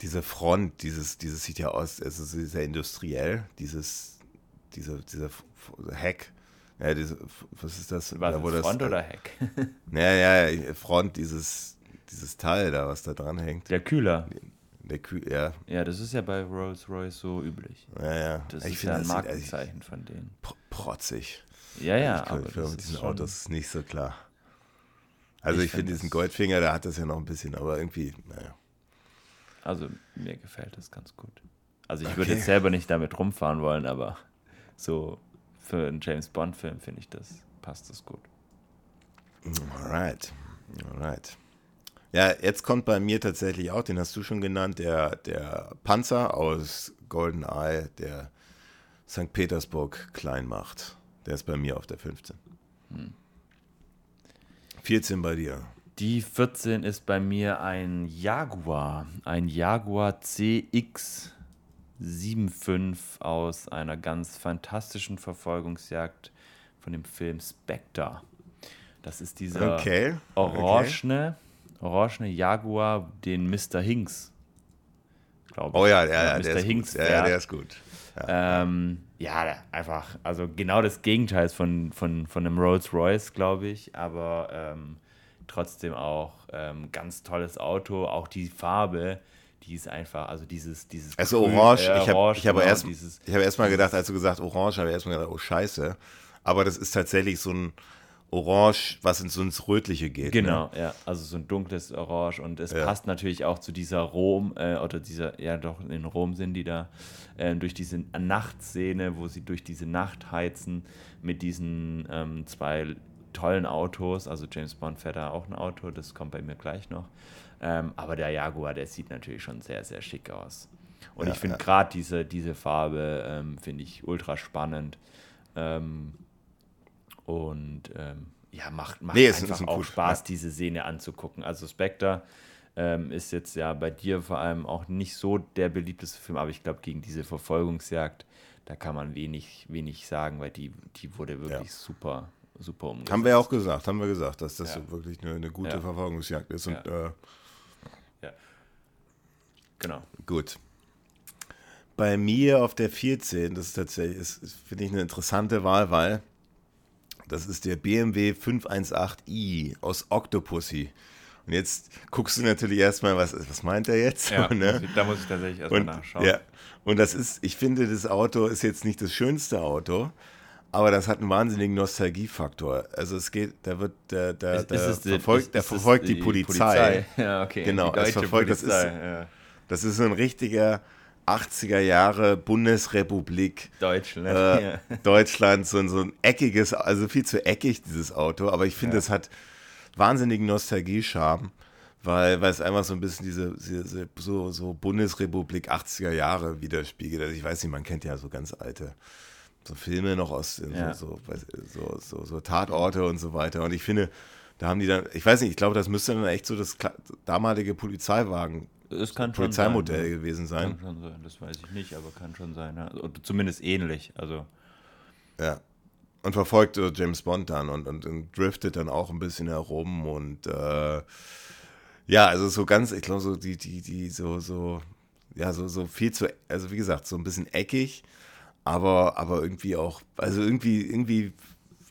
Speaker 1: diese Front, dieses, dieses sieht ja aus, es ist sehr industriell, dieses, diese, dieser Heck. Ja, diese, was ist das?
Speaker 2: War das Front das, oder Heck?
Speaker 1: Ja, ja, Front, dieses, dieses Teil da, was da dran hängt.
Speaker 2: Der Kühler.
Speaker 1: Der Kühl, ja.
Speaker 2: Ja, das ist ja bei Rolls-Royce so üblich.
Speaker 1: Ja, ja.
Speaker 2: Das ich ist ja ein Markenzeichen von denen.
Speaker 1: Protzig.
Speaker 2: Ja, ja.
Speaker 1: Ich glaube, für diesen Autos ist nicht so klar. Also ich, ich finde diesen Goldfinger, der hat das ja noch ein bisschen, aber irgendwie, naja.
Speaker 2: Also mir gefällt das ganz gut. Also ich okay. würde jetzt selber nicht damit rumfahren wollen, aber so für einen James Bond-Film finde ich das, passt das gut.
Speaker 1: Alright. Alright. Ja, jetzt kommt bei mir tatsächlich auch, den hast du schon genannt, der, der Panzer aus GoldenEye, der St. Petersburg klein macht. Der ist bei mir auf der 15. Hm. 14 bei dir.
Speaker 2: Die 14 ist bei mir ein Jaguar. Ein Jaguar CX75 aus einer ganz fantastischen Verfolgungsjagd von dem Film Spectre. Das ist dieser okay. orangene. Okay orangene Jaguar den Mr. Hinks,
Speaker 1: glaube ich. Oh ja, ja, ja Mr. Der Hinks ist gut. Ja, der ist gut.
Speaker 2: Ja, ähm, ja, einfach, also genau das Gegenteil von, von, von einem Rolls Royce, glaube ich, aber ähm, trotzdem auch ähm, ganz tolles Auto, auch die Farbe, die ist einfach, also dieses, dieses
Speaker 1: Also Grün, orange, äh, ich habe ich hab genau, erst, ich hab erst mal gedacht, als du gesagt orange, habe ich erst mal gedacht, oh scheiße, aber das ist tatsächlich so ein, Orange, was ins, ins Rötliche geht.
Speaker 2: Genau, ne? ja, also so ein dunkles Orange und es ja. passt natürlich auch zu dieser Rom, äh, oder dieser, ja doch, in Rom sind die da, äh, durch diese Nachtszene, wo sie durch diese Nacht heizen mit diesen ähm, zwei tollen Autos, also James Bond fährt da auch ein Auto, das kommt bei mir gleich noch, ähm, aber der Jaguar, der sieht natürlich schon sehr, sehr schick aus. Und ja, ich finde ja. gerade diese, diese Farbe, ähm, finde ich ultra spannend. Ähm, und ähm, ja, macht, macht nee, einfach auch gut. Spaß, ja. diese Szene anzugucken. Also Spectre ähm, ist jetzt ja bei dir vor allem auch nicht so der beliebteste Film, aber ich glaube, gegen diese Verfolgungsjagd, da kann man wenig, wenig sagen, weil die, die wurde wirklich ja. super, super
Speaker 1: umgesetzt. Haben wir ja auch gesagt, haben wir gesagt, dass das ja. wirklich eine, eine gute Verfolgungsjagd ist. Und, äh,
Speaker 2: ja. Genau.
Speaker 1: Gut. Bei mir auf der 14, das ist tatsächlich, finde ich, eine interessante Wahl, weil das ist der BMW 518i aus Octopussy. Und jetzt guckst du natürlich erstmal, was, was meint er jetzt?
Speaker 2: Ja, ne? Da muss ich tatsächlich erstmal nachschauen.
Speaker 1: Ja, und das ist, ich finde, das Auto ist jetzt nicht das schönste Auto, aber das hat einen wahnsinnigen Nostalgiefaktor. Also es geht, da wird, der, der, der ist, verfolgt, ist, der verfolgt die, die Polizei.
Speaker 2: Polizei. Ja, okay.
Speaker 1: Genau, es verfolgt, Polizei, das ist, ja. das ist so ein richtiger 80er Jahre Bundesrepublik
Speaker 2: Deutschland,
Speaker 1: äh, ja. Deutschland so, so ein eckiges, also viel zu eckig dieses Auto, aber ich finde, ja. es hat wahnsinnigen Nostalgie-Charme, weil, weil es einfach so ein bisschen diese, diese so, so Bundesrepublik 80er Jahre widerspiegelt. Also ich weiß nicht, man kennt ja so ganz alte so Filme noch aus ja. so, so, so, so, Tatorte und so weiter. Und ich finde, da haben die dann, ich weiß nicht, ich glaube, das müsste dann echt so das damalige Polizeiwagen
Speaker 2: es kann schon
Speaker 1: Polizeimodell
Speaker 2: sein,
Speaker 1: gewesen sein.
Speaker 2: Kann schon sein, das weiß ich nicht, aber kann schon sein. Ja. Oder zumindest ähnlich. Also.
Speaker 1: Ja. Und verfolgt äh, James Bond dann und, und, und, driftet dann auch ein bisschen herum und äh, ja, also so ganz, ich glaube, so die, die, die, so, so, ja, so, so viel zu, also wie gesagt, so ein bisschen eckig, aber, aber irgendwie auch, also irgendwie, irgendwie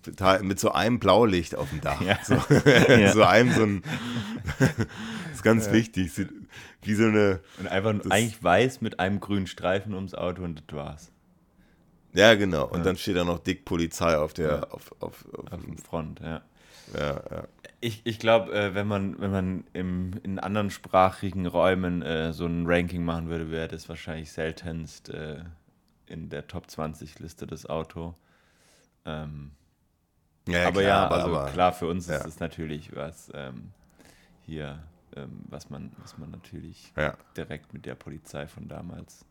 Speaker 1: total mit so einem Blaulicht auf dem Dach. Ja. So, ja. so einem so ein, das ist ganz ja. wichtig, wie so eine.
Speaker 2: Und einfach eigentlich weiß mit einem grünen Streifen ums Auto und das war's.
Speaker 1: Ja, genau. Und dann steht da noch dick Polizei auf der, auf, auf,
Speaker 2: auf, auf dem Front, ja.
Speaker 1: Ja, ja.
Speaker 2: Ich, ich glaube, äh, wenn man, wenn man im, in anderen sprachigen Räumen äh, so ein Ranking machen würde, wäre das wahrscheinlich seltenst äh, in der Top 20 Liste das Auto. Ähm, ja, aber klar, ja, also aber, klar, für uns ja. ist es natürlich was ähm, hier, ähm, was man, was man natürlich
Speaker 1: ja.
Speaker 2: direkt mit der Polizei von damals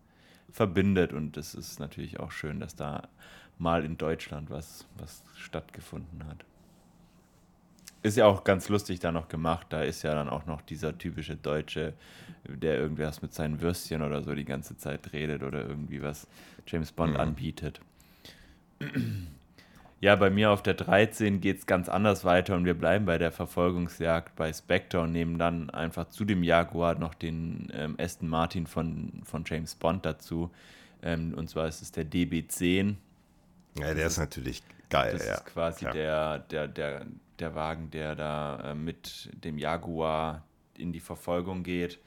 Speaker 2: verbindet. Und es ist natürlich auch schön, dass da mal in Deutschland was, was stattgefunden hat. Ist ja auch ganz lustig da noch gemacht. Da ist ja dann auch noch dieser typische Deutsche, der irgendwas mit seinen Würstchen oder so die ganze Zeit redet oder irgendwie was James Bond mhm. anbietet. Ja, bei mir auf der 13 geht es ganz anders weiter und wir bleiben bei der Verfolgungsjagd bei Spectre und nehmen dann einfach zu dem Jaguar noch den ähm, Aston Martin von, von James Bond dazu. Ähm, und zwar ist es der DB10.
Speaker 1: Ja, der das ist natürlich geil.
Speaker 2: Das
Speaker 1: ja.
Speaker 2: ist quasi ja. der, der, der, der Wagen, der da äh, mit dem Jaguar in die Verfolgung geht.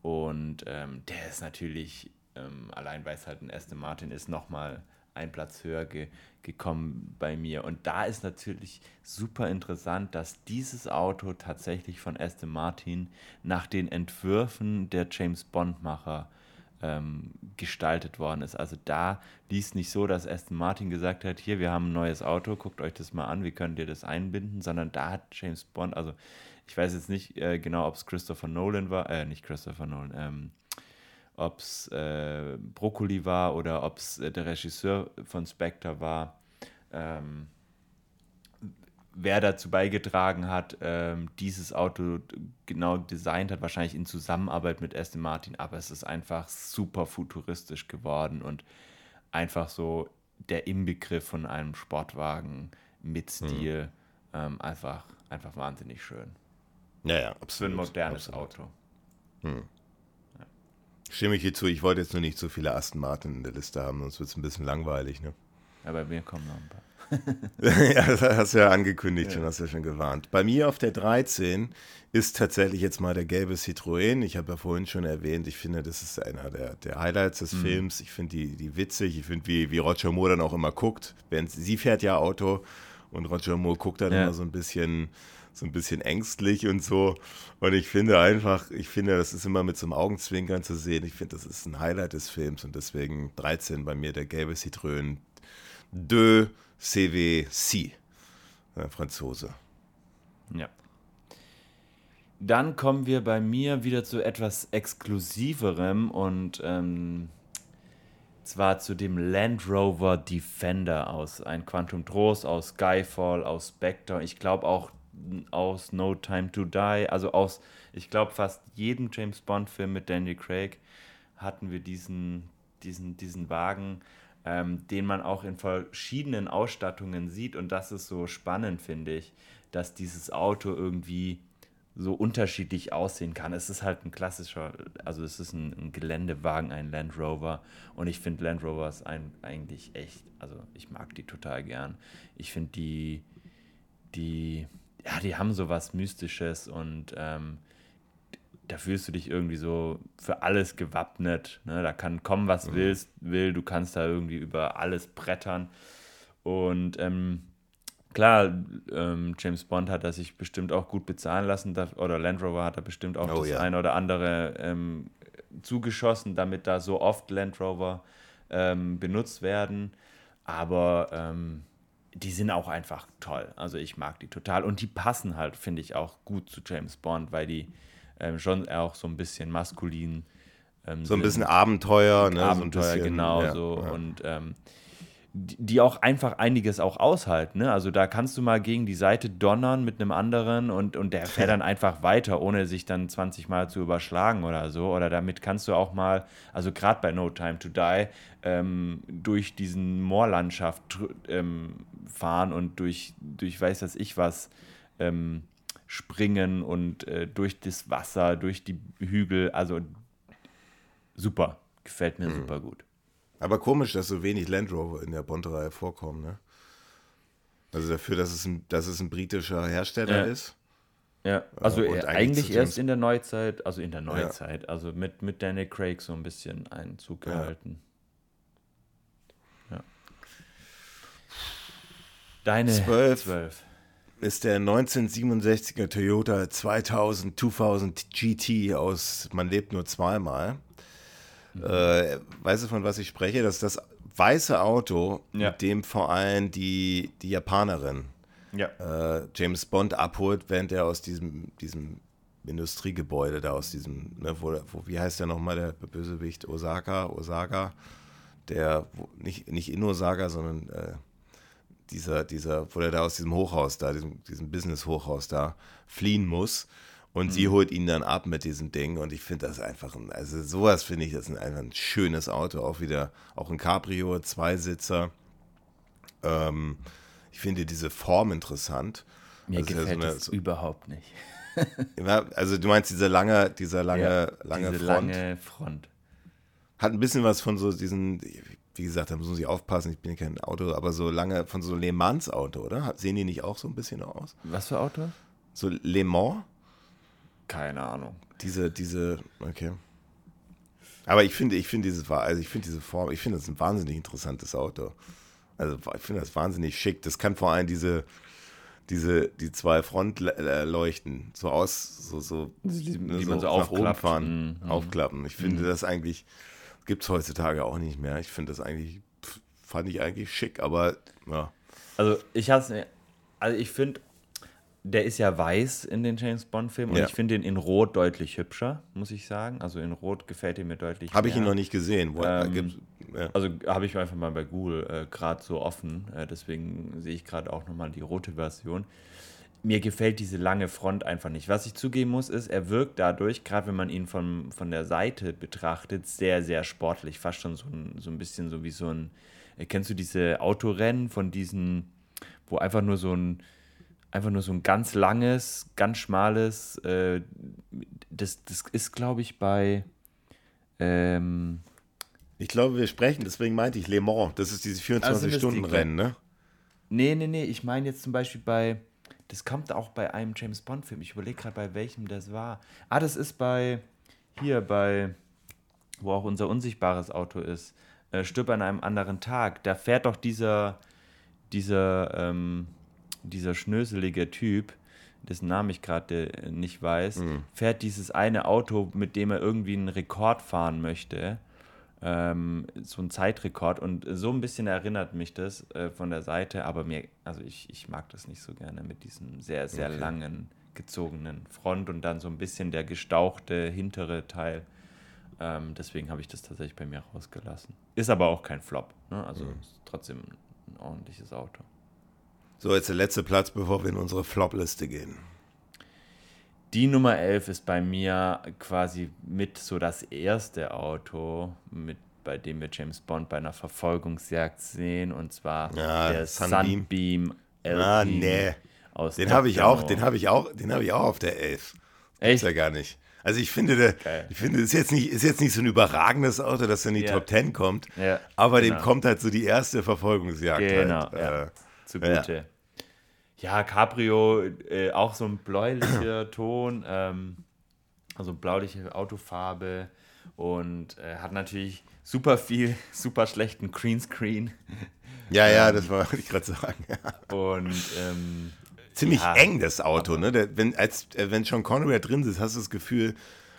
Speaker 2: Und ähm, der ist natürlich, ähm, allein weil es halt ein Aston Martin ist, nochmal ein Platz höher ge gekommen bei mir. Und da ist natürlich super interessant, dass dieses Auto tatsächlich von Aston Martin nach den Entwürfen der James Bond-Macher ähm, gestaltet worden ist. Also da lief nicht so, dass Aston Martin gesagt hat, hier, wir haben ein neues Auto, guckt euch das mal an, wie könnt ihr das einbinden, sondern da hat James Bond, also ich weiß jetzt nicht äh, genau, ob es Christopher Nolan war, äh, nicht Christopher Nolan, ähm, ob es äh, Brokkoli war oder ob es äh, der Regisseur von Spectre war, ähm, wer dazu beigetragen hat, ähm, dieses Auto genau designt hat, wahrscheinlich in Zusammenarbeit mit Aston Martin, aber es ist einfach super futuristisch geworden und einfach so der Inbegriff von einem Sportwagen mit hm. Stil, mhm. ähm, einfach, einfach wahnsinnig schön.
Speaker 1: Ja, ja, absolut.
Speaker 2: Für ein modernes
Speaker 1: absolut.
Speaker 2: Auto.
Speaker 1: Hm. Stimme ich hier zu, ich wollte jetzt nur nicht so viele Aston Martin in der Liste haben, sonst wird es ein bisschen langweilig, ne?
Speaker 2: Ja, bei mir kommen noch ein paar.
Speaker 1: ja, das hast du ja angekündigt ja. schon, hast du ja schon gewarnt. Bei mir auf der 13 ist tatsächlich jetzt mal der gelbe Citroën. Ich habe ja vorhin schon erwähnt, ich finde, das ist einer der, der Highlights des mhm. Films. Ich finde die, die witzig. Ich finde, wie, wie Roger Moore dann auch immer guckt. Während sie fährt ja Auto und Roger Moore guckt dann ja. immer so ein bisschen so ein bisschen ängstlich und so. Und ich finde einfach, ich finde, das ist immer mit so einem Augenzwinkern zu sehen. Ich finde, das ist ein Highlight des Films und deswegen 13 bei mir der gelbe Citroën de CVC, äh, Franzose.
Speaker 2: Ja. Dann kommen wir bei mir wieder zu etwas Exklusiverem und ähm, zwar zu dem Land Rover Defender aus ein Quantum Trost, aus Skyfall, aus Spectre. Ich glaube auch aus No Time to Die, also aus, ich glaube, fast jedem James Bond-Film mit Daniel Craig hatten wir diesen, diesen, diesen Wagen, ähm, den man auch in verschiedenen Ausstattungen sieht. Und das ist so spannend, finde ich, dass dieses Auto irgendwie so unterschiedlich aussehen kann. Es ist halt ein klassischer, also es ist ein, ein Geländewagen, ein Land Rover. Und ich finde Land Rovers ein, eigentlich echt, also ich mag die total gern. Ich finde die, die ja, die haben so was Mystisches und ähm, da fühlst du dich irgendwie so für alles gewappnet. Ne? Da kann kommen, was mhm. willst, will, du kannst da irgendwie über alles brettern. Und ähm, klar, ähm, James Bond hat er sich bestimmt auch gut bezahlen lassen, oder Land Rover hat er bestimmt auch oh, das ja. eine oder andere ähm, zugeschossen, damit da so oft Land Rover ähm, benutzt werden. Aber ähm, die sind auch einfach toll. Also ich mag die total. Und die passen halt, finde ich, auch gut zu James Bond, weil die ähm, schon auch so ein bisschen maskulin
Speaker 1: ähm, So ein bisschen Abenteuer, ne?
Speaker 2: Abenteuer,
Speaker 1: so bisschen,
Speaker 2: genau ja, so. Ja. Und ähm, die auch einfach einiges auch aushalten. Ne? Also da kannst du mal gegen die Seite donnern mit einem anderen und, und der fährt dann einfach weiter, ohne sich dann 20 Mal zu überschlagen oder so. Oder damit kannst du auch mal, also gerade bei No Time to Die, ähm, durch diesen Moorlandschaft ähm, fahren und durch, durch weiß das ich was ähm, springen und äh, durch das Wasser, durch die Hügel. Also super, gefällt mir super gut.
Speaker 1: Aber komisch, dass so wenig Land Rover in der Bond-Reihe vorkommen, ne? Also dafür, dass es ein, dass es ein britischer Hersteller
Speaker 2: Ja.
Speaker 1: ist.
Speaker 2: Ja, also äh,
Speaker 1: eigentlich
Speaker 2: erst in der Neuzeit, also in der Neuzeit, also mit, mit Daniel Craig so ein bisschen Einzug
Speaker 1: Ja.
Speaker 2: gehalten. Ja. Deine
Speaker 1: Zwölf.
Speaker 2: zwölf.
Speaker 1: Ist der 1967er Toyota 2000 2000 GT aus Man lebt nur zweimal.
Speaker 2: Mhm.
Speaker 1: Äh, weißt du, von was ich spreche? Das ist das weiße Auto,
Speaker 2: Ja.
Speaker 1: mit dem vor allem die, die Japanerin
Speaker 2: Ja.
Speaker 1: äh, James Bond abholt, während er aus diesem, diesem Industriegebäude da aus diesem, ne, wo, wo, wie heißt der nochmal, der Bösewicht? Osaka, Osaka, der, wo, nicht, nicht in Osaka, sondern äh, dieser, dieser, wo er da aus diesem Hochhaus da, diesem, diesem Business-Hochhaus da fliehen muss. Und sie holt ihn dann ab mit diesem Ding. Und ich finde das einfach, ein, also sowas finde ich, das ist einfach ein schönes Auto. Auch wieder, auch ein Cabrio, Zweisitzer. Ähm, ich finde diese Form interessant.
Speaker 2: Mir
Speaker 1: Also,
Speaker 2: gefällt
Speaker 1: so eine-
Speaker 2: das überhaupt nicht.
Speaker 1: Also du meinst dieser lange, dieser lange,
Speaker 2: Ja,
Speaker 1: lange
Speaker 2: diese
Speaker 1: Front.
Speaker 2: lange Front.
Speaker 1: Hat ein bisschen was von so diesen, wie gesagt, da muss ich aufpassen, ich bin kein Auto, aber so lange von so Le Mans Auto, oder? Sehen die nicht auch so ein bisschen aus?
Speaker 2: Was für Auto?
Speaker 1: So Le Mans?
Speaker 2: Keine Ahnung.
Speaker 1: Diese, diese, okay. Aber ich finde, ich finde dieses, also ich finde diese Form, ich finde das ein wahnsinnig interessantes Auto. Also ich finde das wahnsinnig schick. Das kann vor allem diese, diese, die zwei Frontleuchten so aus, so, so,
Speaker 2: Die,
Speaker 1: ne,
Speaker 2: die man so aufklappt.
Speaker 1: oben fahren,
Speaker 2: Mhm.
Speaker 1: aufklappen. Ich finde das eigentlich, gibt es heutzutage auch nicht mehr. Ich finde das eigentlich, fand ich eigentlich schick, aber ja.
Speaker 2: Also ich hasse, also ich finde, der ist ja weiß in den James Bond Filmen und
Speaker 1: Ja.
Speaker 2: ich finde den in Rot deutlich hübscher, muss ich sagen. Also in Rot gefällt er mir deutlich
Speaker 1: Habe ich ihn noch nicht gesehen. Wo,
Speaker 2: Ähm,
Speaker 1: ja.
Speaker 2: Also habe ich einfach mal bei Google äh, gerade so offen, äh, deswegen sehe ich gerade auch nochmal die rote Version. Mir gefällt diese lange Front einfach nicht. Was ich zugeben muss, ist, er wirkt dadurch, gerade wenn man ihn von, von der Seite betrachtet, sehr, sehr sportlich. Fast schon so ein, so ein bisschen so wie so ein. Äh, kennst du diese Autorennen von diesen, wo einfach nur so ein, einfach nur so ein ganz langes, ganz schmales, äh, das, das ist, glaube ich, bei. Ähm,
Speaker 1: Ich glaube, wir sprechen, deswegen meinte ich Le Mans. Das ist dieses
Speaker 2: Also sind das die
Speaker 1: 24-Stunden-Rennen, ne?
Speaker 2: Nee, nee, nee, ich meine jetzt zum Beispiel bei, das kommt auch bei einem James Bond-Film. Ich überlege gerade, bei welchem das war. Ah, das ist bei, hier, bei, wo auch unser unsichtbares Auto ist. Äh, Stirb an einem anderen Tag. Da fährt doch dieser, dieser, ähm, dieser schnöselige Typ, dessen Namen ich gerade äh, nicht weiß, fährt dieses eine Auto, mit dem er irgendwie einen Rekord fahren möchte ähm, so ein Zeitrekord und so ein bisschen erinnert mich das äh, von der Seite, aber mir, also ich, ich mag das nicht so gerne mit diesem sehr, sehr
Speaker 1: Okay.
Speaker 2: langen, gezogenen Front und dann so ein bisschen der gestauchte hintere Teil. Ähm, deswegen habe ich das tatsächlich bei mir rausgelassen. Ist aber auch kein Flop, ne? also ist trotzdem ein ordentliches Auto.
Speaker 1: So, jetzt der letzte Platz, bevor wir in unsere Flop-Liste gehen.
Speaker 2: Die Nummer 11 ist bei mir quasi mit so das erste Auto, mit, bei dem wir James Bond bei einer Verfolgungsjagd sehen, und zwar
Speaker 1: Ja,
Speaker 2: der
Speaker 1: Sunbeam.
Speaker 2: Sunbeam,
Speaker 1: Ah,
Speaker 2: LP
Speaker 1: nee.
Speaker 2: aus
Speaker 1: Den habe ich auch, den habe ich auch, den habe ich auch auf der 11. Ist
Speaker 2: Echt?
Speaker 1: ja gar nicht. Also ich finde, der, ich finde, ist jetzt nicht, ist jetzt nicht so ein überragendes Auto, dass er in die
Speaker 2: Ja.
Speaker 1: Top 10 kommt,
Speaker 2: Ja,
Speaker 1: aber
Speaker 2: genau.
Speaker 1: dem kommt halt so die erste Verfolgungsjagd
Speaker 2: Genau,
Speaker 1: halt.
Speaker 2: ja.
Speaker 1: Äh,
Speaker 2: Zugute. Ja, Cabrio, äh, auch so ein bläulicher Ton, ähm, also blauliche Autofarbe und äh, hat natürlich super viel, super schlechten Greenscreen
Speaker 1: ja, ja,
Speaker 2: Ähm.
Speaker 1: das wollte ich gerade sagen. Ja.
Speaker 2: und ähm,
Speaker 1: Ziemlich
Speaker 2: Ja,
Speaker 1: eng, das Auto, ne? Der, wenn, als, äh, wenn Sean Connery da drin sitzt, hast du das Gefühl,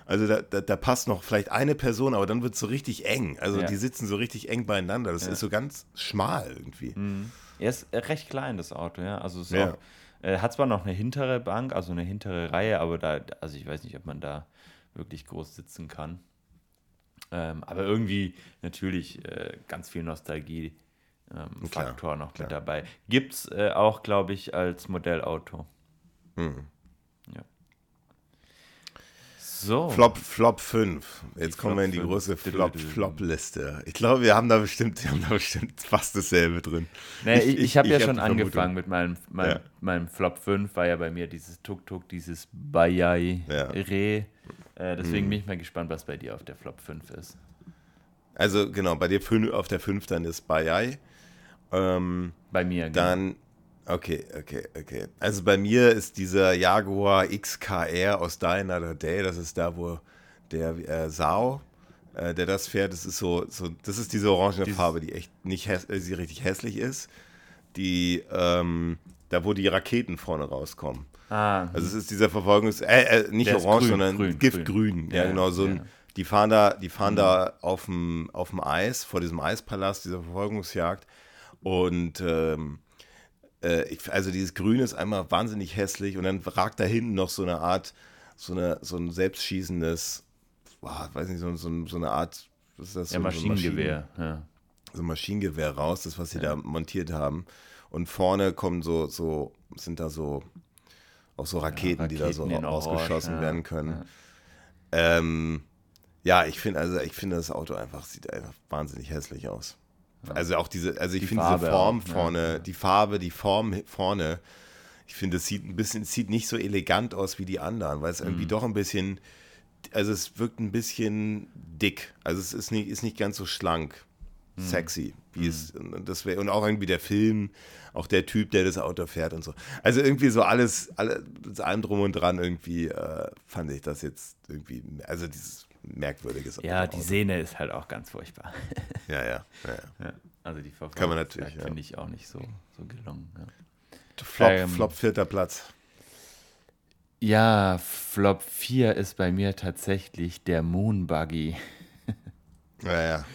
Speaker 1: also da, da, da passt noch vielleicht eine Person, aber dann wird es so richtig eng. Also
Speaker 2: Ja.
Speaker 1: die sitzen so richtig eng beieinander. Das ist so ganz schmal irgendwie.
Speaker 2: Er ist recht klein, das Auto, ja. Also es ist
Speaker 1: Ja.
Speaker 2: auch, äh, hat zwar noch eine hintere Bank, also eine hintere Reihe, aber da, also ich weiß nicht, ob man da wirklich groß sitzen kann. Ähm, aber irgendwie natürlich äh, ganz viel Nostalgie ähm, Faktor noch klar. mit dabei. Gibt es äh, auch, glaube ich, als Modellauto.
Speaker 1: Hm.
Speaker 2: So.
Speaker 1: Flop, Flop 5. Jetzt die kommen Flop wir in die 5. große Flop-Flop-Liste. Ich glaube, wir haben da bestimmt, wir haben da bestimmt fast dasselbe drin.
Speaker 2: Nee, ich, ich, ich habe ja schon angefangen mit meinem, meinem, ja. meinem Flop 5, war ja bei mir dieses Tuk-Tuk, dieses Bayai ja. Re. Äh, deswegen hm. bin ich mal gespannt, was bei dir auf der Flop 5 ist.
Speaker 1: Also genau, bei dir auf der 5 dann ist Bayai. Ähm,
Speaker 2: bei mir,
Speaker 1: genau. Dann, okay, okay, okay. Also bei mir ist dieser Jaguar XKR aus Die Another Day, das ist da, wo der äh, Sau, äh, der das fährt, das ist so, so das ist diese orangene Dieses Farbe, die echt nicht häss äh, die richtig hässlich ist. Die, ähm, da wo die Raketen vorne rauskommen.
Speaker 2: Ah.
Speaker 1: Also es ist dieser Verfolgungs-, äh, äh nicht orange, grün, sondern grün, giftgrün. Ja, ja, genau, so ein, ja. die fahren da, die fahren mhm. da auf dem, auf dem Eis, vor diesem Eispalast, dieser Verfolgungsjagd. Und ähm, äh, ich, also dieses Grün ist einmal wahnsinnig hässlich und dann ragt da hinten noch so eine Art, so, eine, so ein selbstschießendes, boah, weiß nicht, so, so, so eine Art,
Speaker 2: was ist das? Ja, so, Maschinengewehr. So,
Speaker 1: ja. so ein Maschinengewehr raus, das, was sie ja. da montiert haben. Und vorne kommen so, so, sind da so, auch so Raketen, ja, Raketen die da so ausgeschossen werden können. Ähm, ja, ich finde also, ich finde das Auto einfach sieht einfach wahnsinnig hässlich aus. Also auch diese, also ich finde diese Form auch, vorne, ja. die Farbe, die Form vorne, ich finde, es sieht ein bisschen, sieht nicht so elegant aus wie die anderen, weil es mhm. irgendwie doch ein bisschen, also es wirkt ein bisschen dick. Also es ist nicht, ist nicht ganz so schlank, mhm. sexy, wie mhm. es, das wäre, und auch irgendwie der Film, auch der Typ, der das Auto fährt und so. Also irgendwie so alles, alles allem drum und dran irgendwie äh, fand ich das jetzt irgendwie, also dieses merkwürdiges
Speaker 2: Ja, die Sehne ist halt auch ganz furchtbar.
Speaker 1: ja, ja. ja,
Speaker 2: ja. Also die
Speaker 1: Verfolgung Kann man natürlich,
Speaker 2: finde ich auch nicht so, so gelungen. Ja.
Speaker 1: Flop, ähm, Flop vierter Platz.
Speaker 2: Ja, Flop 4 ist bei mir tatsächlich der Moon Buggy.
Speaker 1: ja, ja.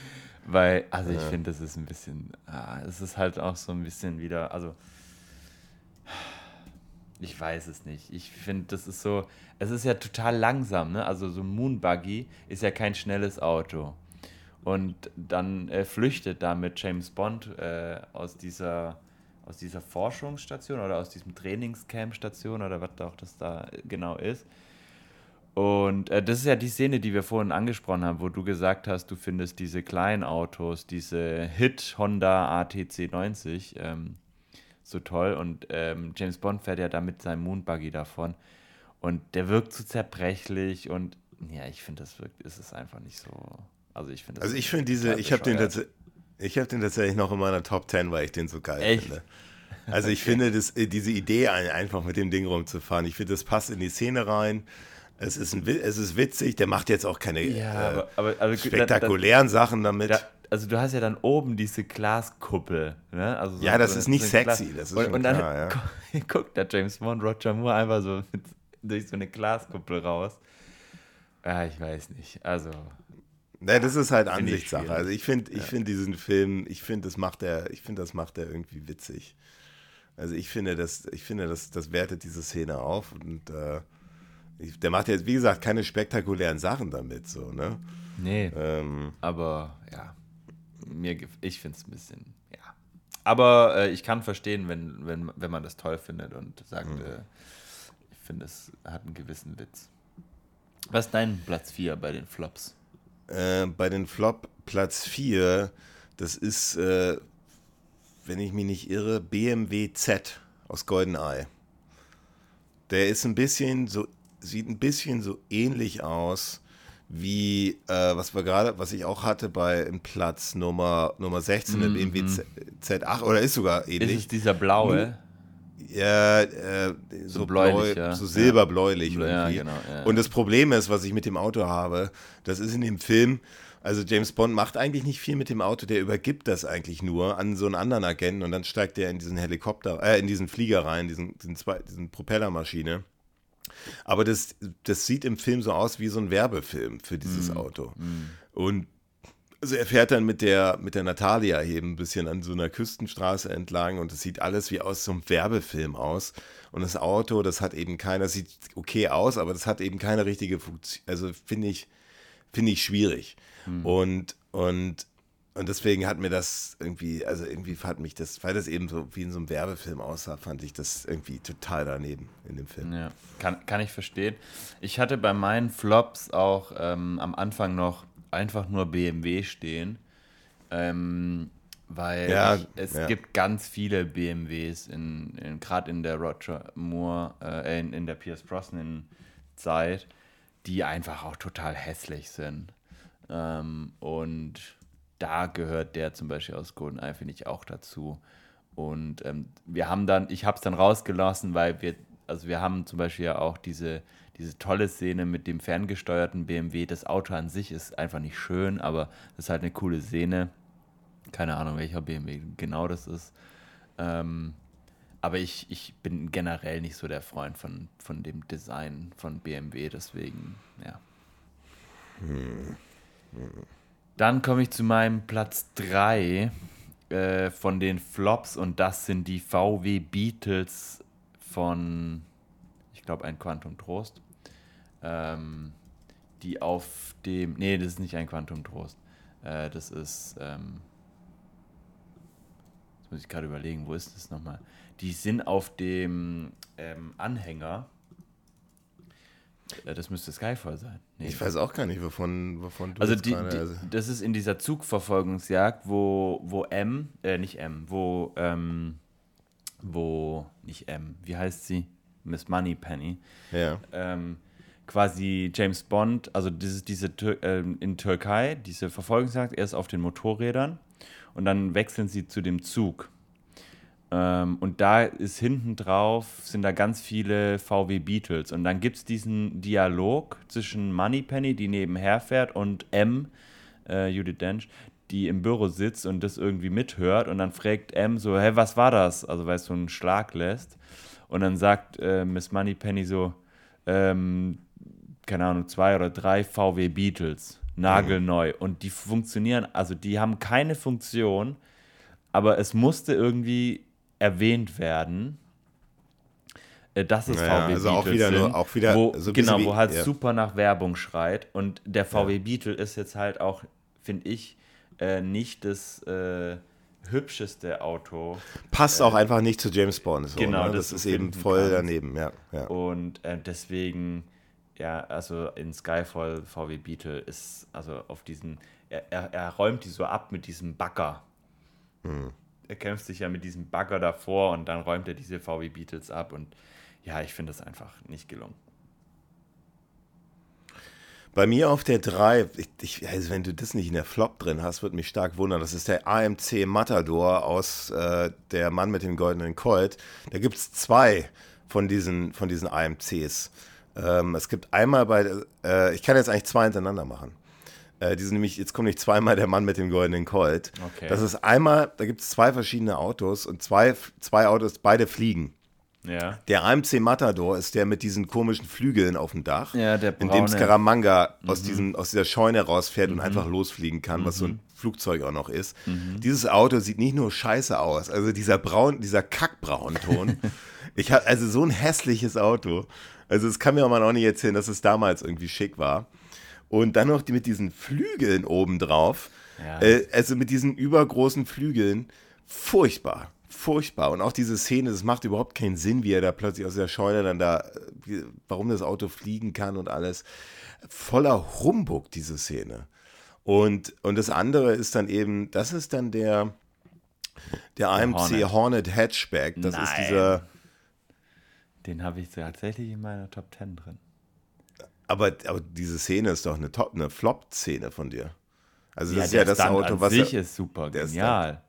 Speaker 2: Weil, also ich finde, das ist ein bisschen, ah, es ist halt auch so ein bisschen wieder, also ich weiß es nicht. Ich finde, das ist so, es ist ja total langsam, ne? Also so ein Moonbuggy ist ja kein schnelles Auto. Und dann äh, flüchtet damit James Bond äh, aus dieser aus dieser Forschungsstation oder aus diesem Trainingscamp-Station oder was auch das da genau ist. Und äh, das ist ja die Szene, die wir vorhin angesprochen haben, wo du gesagt hast, du findest diese kleinen Autos, diese Hit Honda ATC 90, ähm, so toll. Und ähm, James Bond fährt ja da mit seinem Moonbuggy davon. Und der wirkt so zerbrechlich und ja, ich finde, das wirkt, ist es einfach nicht so. Also ich finde
Speaker 1: Also ich finde diese, ich habe den, ich hab den tatsächlich noch in meiner Top 10, weil ich den so geil Echt? finde. Also ich okay. finde das, äh, diese Idee, einfach mit dem Ding rumzufahren, ich finde, das passt in die Szene rein. Es ist, ein, es ist witzig, der macht jetzt auch keine
Speaker 2: ja, äh, aber, aber, also,
Speaker 1: spektakulären dann, Sachen damit. Da,
Speaker 2: also du hast ja dann oben diese Glaskuppel. Ne? Also
Speaker 1: so ja, das so ist nicht so sexy. Das ist
Speaker 2: und, und dann klar, ja. guckt der James Bond, Roger Moore einfach so mit, durch so eine Glaskuppel raus. Ja, ich weiß nicht. Also.
Speaker 1: Ne, das ist halt Ansichtssache. Also ich finde, ich ja. finde diesen Film, ich finde, das macht er, ich finde, das macht er irgendwie witzig. Also ich finde, das, ich finde, das, das wertet diese Szene auf und äh, ich, der macht jetzt, wie gesagt, keine spektakulären Sachen damit, so, ne?
Speaker 2: Nee. Ähm, aber ja mir, ich finde es ein bisschen, ja. Aber äh, ich kann verstehen, wenn, wenn, wenn man das toll findet und sagt, mhm. äh, ich finde, es hat einen gewissen Witz. Was ist dein Platz 4 bei den Flops?
Speaker 1: Äh, bei den Flop Platz 4, das ist, äh, wenn ich mich nicht irre, BMW Z aus GoldenEye. Der ist ein bisschen so, sieht ein bisschen so ähnlich aus wie äh, was wir gerade, was ich auch hatte bei im Platz Nummer Nummer 16 im BMW Z8 oder ist sogar ähnlich. Ist es
Speaker 2: dieser blaue?
Speaker 1: Ja, äh, so, so bläulich, bläu, ja. so silberbläulich ja. Ja, genau, Und das Problem ist, was ich mit dem Auto habe, das ist in dem Film, also James Bond macht eigentlich nicht viel mit dem Auto, der übergibt das eigentlich nur an so einen anderen Agenten und dann steigt der in diesen Helikopter, äh, in diesen Flieger rein, diesen, diesen, zwei, diesen Propellermaschine. Aber das, das sieht im Film so aus wie so ein Werbefilm für dieses mm. Auto. Mm. Und also er fährt dann mit der, mit der Natalia eben ein bisschen an so einer Küstenstraße entlang und es sieht alles wie aus so einem Werbefilm aus. Und das Auto, das hat eben keiner, sieht okay aus, aber das hat eben keine richtige Funktion. Also finde ich, finde ich schwierig. Mm. Und, und und deswegen hat mir das irgendwie, also irgendwie hat mich das, weil das eben so wie in so einem Werbefilm aussah, fand ich das irgendwie total daneben in dem Film.
Speaker 2: Ja, kann, kann ich verstehen. Ich hatte bei meinen Flops auch ähm, am Anfang noch einfach nur BMW stehen. Ähm, weil
Speaker 1: Ja,
Speaker 2: ich, es
Speaker 1: ja.
Speaker 2: gibt ganz viele BMWs, in, in, gerade in der Roger Moore, äh, in, in der Pierce Brosnan Zeit, die einfach auch total hässlich sind. Ähm, und da gehört der zum Beispiel aus GoldenEye, finde ich, auch dazu. Und ähm, wir haben dann, ich habe es dann rausgelassen, weil wir, also wir haben zum Beispiel ja auch diese, diese tolle Szene mit dem ferngesteuerten BMW. Das Auto an sich ist einfach nicht schön, aber das ist halt eine coole Szene. Keine Ahnung, welcher BMW genau das ist. Ähm, aber ich, ich bin generell nicht so der Freund von, von dem Design von BMW, deswegen, ja. Dann komme ich zu meinem Platz 3 äh, von den Flops und das sind die VW Beatles von, ich glaube, ein Quantum Trost. Ähm, die auf dem, nee, das ist nicht ein Quantum Trost. Äh, das ist, ähm, jetzt muss ich gerade überlegen, wo ist das nochmal? Die sind auf dem ähm, Anhänger. Äh, das müsste Skyfall sein. Nee,
Speaker 1: Ich weiß auch gar nicht, wovon, wovon du
Speaker 2: also, die,
Speaker 1: gerade-
Speaker 2: die,
Speaker 1: also
Speaker 2: das ist in dieser Zugverfolgungsjagd, wo, wo M, äh, nicht M, wo, ähm, wo, nicht M, wie heißt sie? Miss Moneypenny.
Speaker 1: ja.
Speaker 2: Ähm, quasi James Bond, also dieses, diese Tür, ähm, in Türkei, diese Verfolgungsjagd, erst auf den Motorrädern und dann wechseln sie zu dem Zug. Ähm, und da ist hinten drauf, sind da ganz viele VW Beatles. Und dann gibt es diesen Dialog zwischen Moneypenny, die nebenher fährt, und M, äh, Judith Dench, die im Büro sitzt und das irgendwie mithört. Und dann fragt M so, hä, was war das? Also weil es so einen Schlag lässt. Und dann sagt äh, Miss Moneypenny so, ähm, keine Ahnung, zwei oder drei VW Beatles, nagelneu. Und die funktionieren, also die haben keine Funktion, aber es musste irgendwie erwähnt werden, äh, dass es
Speaker 1: Naja,
Speaker 2: VW
Speaker 1: also auch
Speaker 2: Beatles
Speaker 1: wieder nur-
Speaker 2: sind,
Speaker 1: auch wieder
Speaker 2: wo,
Speaker 1: so
Speaker 2: genau, wo halt
Speaker 1: ja.
Speaker 2: super nach Werbung schreit. Und der VW Beetle ist jetzt halt auch, finde ich, äh, nicht das äh, hübscheste Auto.
Speaker 1: Passt auch einfach nicht zu James Bond. So,
Speaker 2: genau,
Speaker 1: ne?
Speaker 2: das
Speaker 1: das ist eben voll
Speaker 2: kannst.
Speaker 1: daneben, ja. ja.
Speaker 2: Und äh, deswegen, ja, also in Skyfall VW Beetle ist, also auf diesen, er, er, er räumt die so ab mit diesem Bagger. Er kämpft sich ja mit diesem Bagger davor und dann räumt er diese VW Beetles ab und ja, ich finde das einfach nicht gelungen.
Speaker 1: Bei mir auf der 3, ich, ich, also wenn du das nicht in der Flop drin hast, würde mich stark wundern. Das ist der AMC Matador aus äh, Der Mann mit dem goldenen Colt. Da gibt es zwei von diesen, von diesen AMCs. Ähm, es gibt einmal bei, äh, ich kann jetzt eigentlich zwei hintereinander machen. Äh, die sind nämlich, jetzt kommt nicht zweimal der Mann mit dem goldenen Colt.
Speaker 2: Okay.
Speaker 1: Das ist einmal, da gibt es zwei verschiedene Autos und zwei, zwei Autos, beide fliegen.
Speaker 2: Ja.
Speaker 1: Der AMC Matador ist der mit diesen komischen Flügeln auf dem Dach,
Speaker 2: Ja, der
Speaker 1: in dem Scaramanga aus, diesem, aus dieser Scheune rausfährt und einfach losfliegen kann, was so ein Flugzeug auch noch ist. Dieses Auto sieht nicht nur scheiße aus, also dieser braun, dieser Kackbraunton. ich hab, also so ein hässliches Auto. Also es kann mir man auch nicht erzählen, dass es damals irgendwie schick war. Und dann noch die mit diesen Flügeln obendrauf.
Speaker 2: Ja.
Speaker 1: Äh, also mit diesen übergroßen Flügeln. Furchtbar. Furchtbar. Und auch diese Szene, das macht überhaupt keinen Sinn, wie er da plötzlich aus der Scheune dann da, äh, warum das Auto fliegen kann und alles. Voller Humbug, diese Szene. Und, und das andere ist dann eben, das ist dann der, der AMC Hornet.
Speaker 2: Hornet.
Speaker 1: Hatchback. Das ist
Speaker 2: Nein.
Speaker 1: dieser,
Speaker 2: Den habe ich tatsächlich in meiner Top 10 drin.
Speaker 1: Aber, aber diese Szene ist doch eine Top, eine Flop-Szene von dir. Also das ist
Speaker 2: der
Speaker 1: ja das
Speaker 2: Stunt
Speaker 1: Auto,
Speaker 2: an
Speaker 1: was
Speaker 2: sich
Speaker 1: er,
Speaker 2: ist super genial.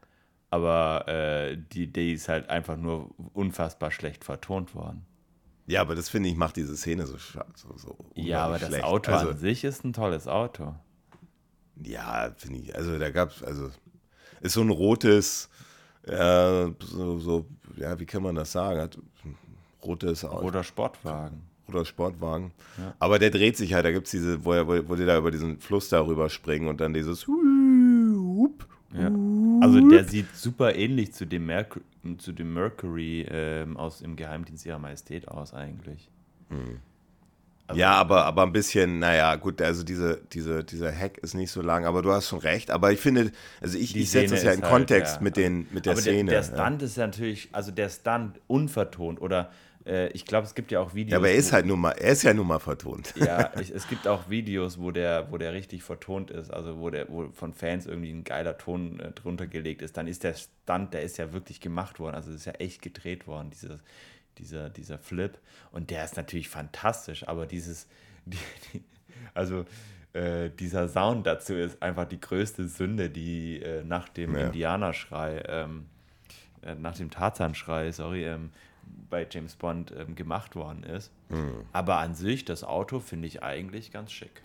Speaker 2: Aber äh, die Idee ist halt einfach nur unfassbar schlecht vertont worden.
Speaker 1: Ja, aber das finde ich macht diese Szene so so, so
Speaker 2: Ja, aber
Speaker 1: unglaublich
Speaker 2: das
Speaker 1: schlecht.
Speaker 2: Auto
Speaker 1: also,
Speaker 2: an sich ist ein tolles Auto.
Speaker 1: Ja, finde ich. Also da gab es, also ist so ein rotes, äh, so, so, ja, wie kann man das sagen? Hat ein rotes Auto,
Speaker 2: Oder Sportwagen.
Speaker 1: Roter Sportwagen.
Speaker 2: Ja.
Speaker 1: Aber der dreht sich halt, da gibt es diese, wo, er, wo, die da über diesen Fluss darüber springen und dann dieses Hup,
Speaker 2: Ja. Also der sieht super ähnlich zu dem, Merc zu dem Mercury ähm, aus im Geheimdienst ihrer Majestät aus eigentlich.
Speaker 1: ja, aber, aber ein bisschen, naja, gut, also diese, diese, dieser Hack ist nicht so lang, aber du hast schon recht. Aber ich finde, also ich, ich setze das ja in halt, Kontext ja. mit, den, mit der
Speaker 2: aber
Speaker 1: Szene.
Speaker 2: Der, der Stunt ja. ist ja natürlich, also der Stunt unvertont oder äh, ich glaube, es gibt ja auch Videos.
Speaker 1: Ja, aber er ist halt nur mal, er ist ja nun mal vertont.
Speaker 2: Ja, ich, es gibt auch Videos, wo der, wo der richtig vertont ist, also wo der, wo von Fans irgendwie ein geiler Ton äh, drunter gelegt ist. Dann ist der Stunt, der ist ja wirklich gemacht worden, also ist ja echt gedreht worden, dieses dieser, dieser Flip. Und der ist natürlich fantastisch, aber dieses, die, die, also äh, dieser Sound dazu ist einfach die größte Sünde, die äh, nach dem ja. Indianerschrei, ähm, äh, nach dem Tarzanschrei, sorry, ähm, bei James Bond ähm, gemacht worden ist. Mhm. Aber an sich, das Auto finde ich eigentlich ganz schick.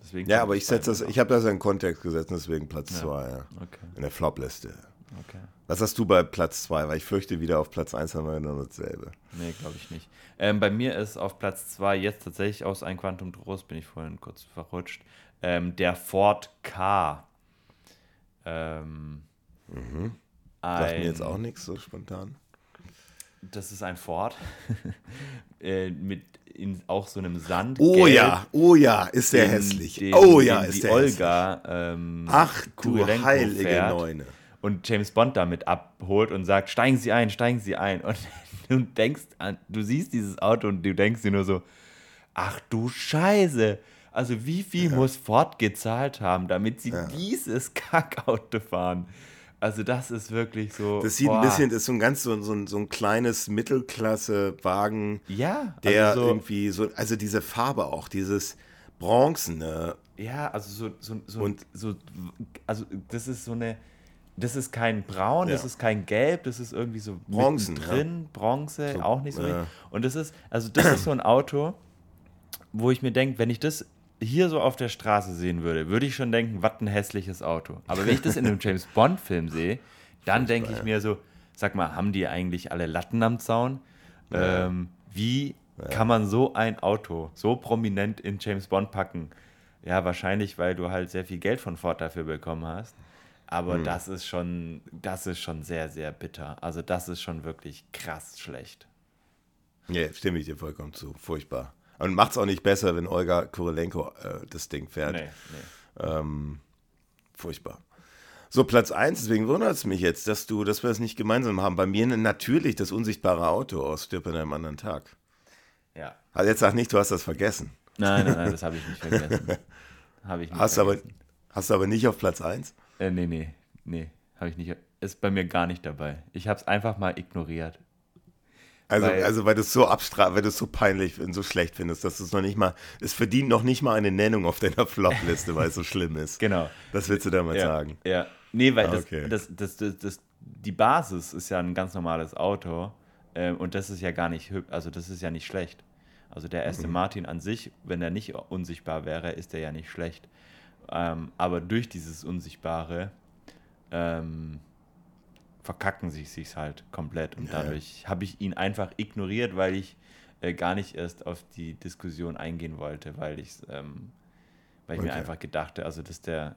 Speaker 1: Deswegen ja, aber ich setze das, ich habe das in Kontext gesetzt, deswegen Platz 2, ja. ja. Okay. In der Flop-Liste. Okay. Was hast du bei Platz 2? Weil ich fürchte, wieder auf Platz 1 haben wir genau dasselbe.
Speaker 2: Nee, glaube ich nicht. Ähm, bei mir ist auf Platz 2 jetzt tatsächlich aus ein Quantum Trost, bin ich vorhin kurz verrutscht, ähm, der Ford K. Ähm,
Speaker 1: mhm. Sagt mir jetzt auch nichts so spontan.
Speaker 2: Das ist ein Ford äh, mit in auch so einem Sand.
Speaker 1: Oh ja, oh ja, ist der hässlich. Den, oh ja, ist der
Speaker 2: Olga, hässlich. Ähm,
Speaker 1: Ach du heilige fährt. Neune
Speaker 2: und James Bond damit abholt und sagt, steigen Sie ein, steigen Sie ein. Und du denkst an, du siehst dieses Auto und du denkst dir nur so, ach du Scheiße. Also wie viel ja. muss Ford gezahlt haben, damit sie ja. dieses Kackauto fahren? Also das ist wirklich so.
Speaker 1: Das sieht boah. ein bisschen, das ist so ein ganz so, so, so ein kleines Mittelklasse-Wagen.
Speaker 2: Ja.
Speaker 1: Der also so, irgendwie so, also diese Farbe auch, dieses Bronzene.
Speaker 2: Ja, also so, so, so, und, so also das ist so eine, das ist kein Braun, ja. das ist kein Gelb, das ist irgendwie so
Speaker 1: Bronzen
Speaker 2: drin, ja. Bronze, auch nicht so. Ja. Und das ist, also das ist so ein Auto, wo ich mir denke, wenn ich das hier so auf der Straße sehen würde, würde ich schon denken, was ein hässliches Auto. Aber wenn ich das in einem James Bond-Film sehe, dann denke ich mir so, sag mal, haben die eigentlich alle Latten am Zaun? Ähm, wie kann man so ein Auto so prominent in James Bond packen? Ja, wahrscheinlich, weil du halt sehr viel Geld von Ford dafür bekommen hast. Aber hm. das ist schon, das ist schon sehr, sehr bitter. Also das ist schon wirklich krass schlecht.
Speaker 1: Ja, stimme ich dir vollkommen zu. Furchtbar. Und macht es auch nicht besser, wenn Olga Kurylenko äh, das Ding fährt. Nee, nee. Ähm, furchtbar. So, Platz 1, deswegen wundert es mich jetzt, dass du, dass wir das nicht gemeinsam haben. Bei mir natürlich das unsichtbare Auto aus Stirb an einem anderen Tag.
Speaker 2: Ja.
Speaker 1: Also jetzt sag nicht, du hast das vergessen.
Speaker 2: Nein, nein, nein, das habe ich nicht vergessen.
Speaker 1: habe ich nicht hast vergessen. Aber, hast du aber nicht auf Platz 1?
Speaker 2: Äh, nee, nee, nee, habe ich nicht. Ist bei mir gar nicht dabei. Ich habe es einfach mal ignoriert.
Speaker 1: Also, weil, also weil du es so abstrakt, weil du es so peinlich und so schlecht findest, dass du es noch nicht mal, es verdient noch nicht mal eine Nennung auf deiner Flop-Liste, weil es so schlimm ist.
Speaker 2: Genau.
Speaker 1: Das willst du damit
Speaker 2: ja,
Speaker 1: sagen.
Speaker 2: Ja. Nee, weil okay. das, das, das, das, die Basis ist ja ein ganz normales Auto äh, und das ist ja gar nicht, also das ist ja nicht schlecht. Also der Aston mhm. Martin an sich, wenn er nicht unsichtbar wäre, ist er ja nicht schlecht. Ähm, aber durch dieses Unsichtbare ähm, verkacken sie sich halt komplett. Und ja. dadurch habe ich ihn einfach ignoriert, weil ich äh, gar nicht erst auf die Diskussion eingehen wollte, weil, ähm, weil ich okay. mir einfach gedachte, also das ist der,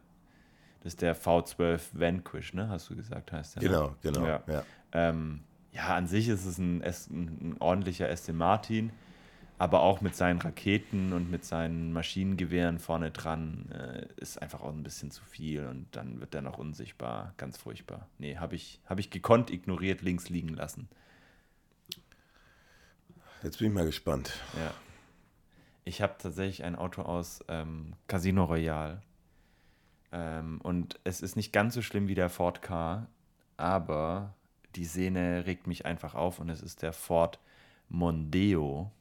Speaker 2: das ist der V12 Vanquish, ne? Hast du gesagt, heißt der?
Speaker 1: Ne? Genau, genau.
Speaker 2: Ja. Ja. Ähm, ja, an sich ist es ein, ein, ein ordentlicher Aston Martin aber auch mit seinen Raketen und mit seinen Maschinengewehren vorne dran äh, ist einfach auch ein bisschen zu viel und dann wird er noch unsichtbar. Ganz furchtbar. Nee, habe ich, hab ich gekonnt ignoriert, links liegen lassen.
Speaker 1: Jetzt bin ich mal gespannt.
Speaker 2: Ja. Ich habe tatsächlich ein Auto aus ähm, Casino Royale. Ähm, und es ist nicht ganz so schlimm wie der Ford Car, aber die Szene regt mich einfach auf und es ist der Ford Mondeo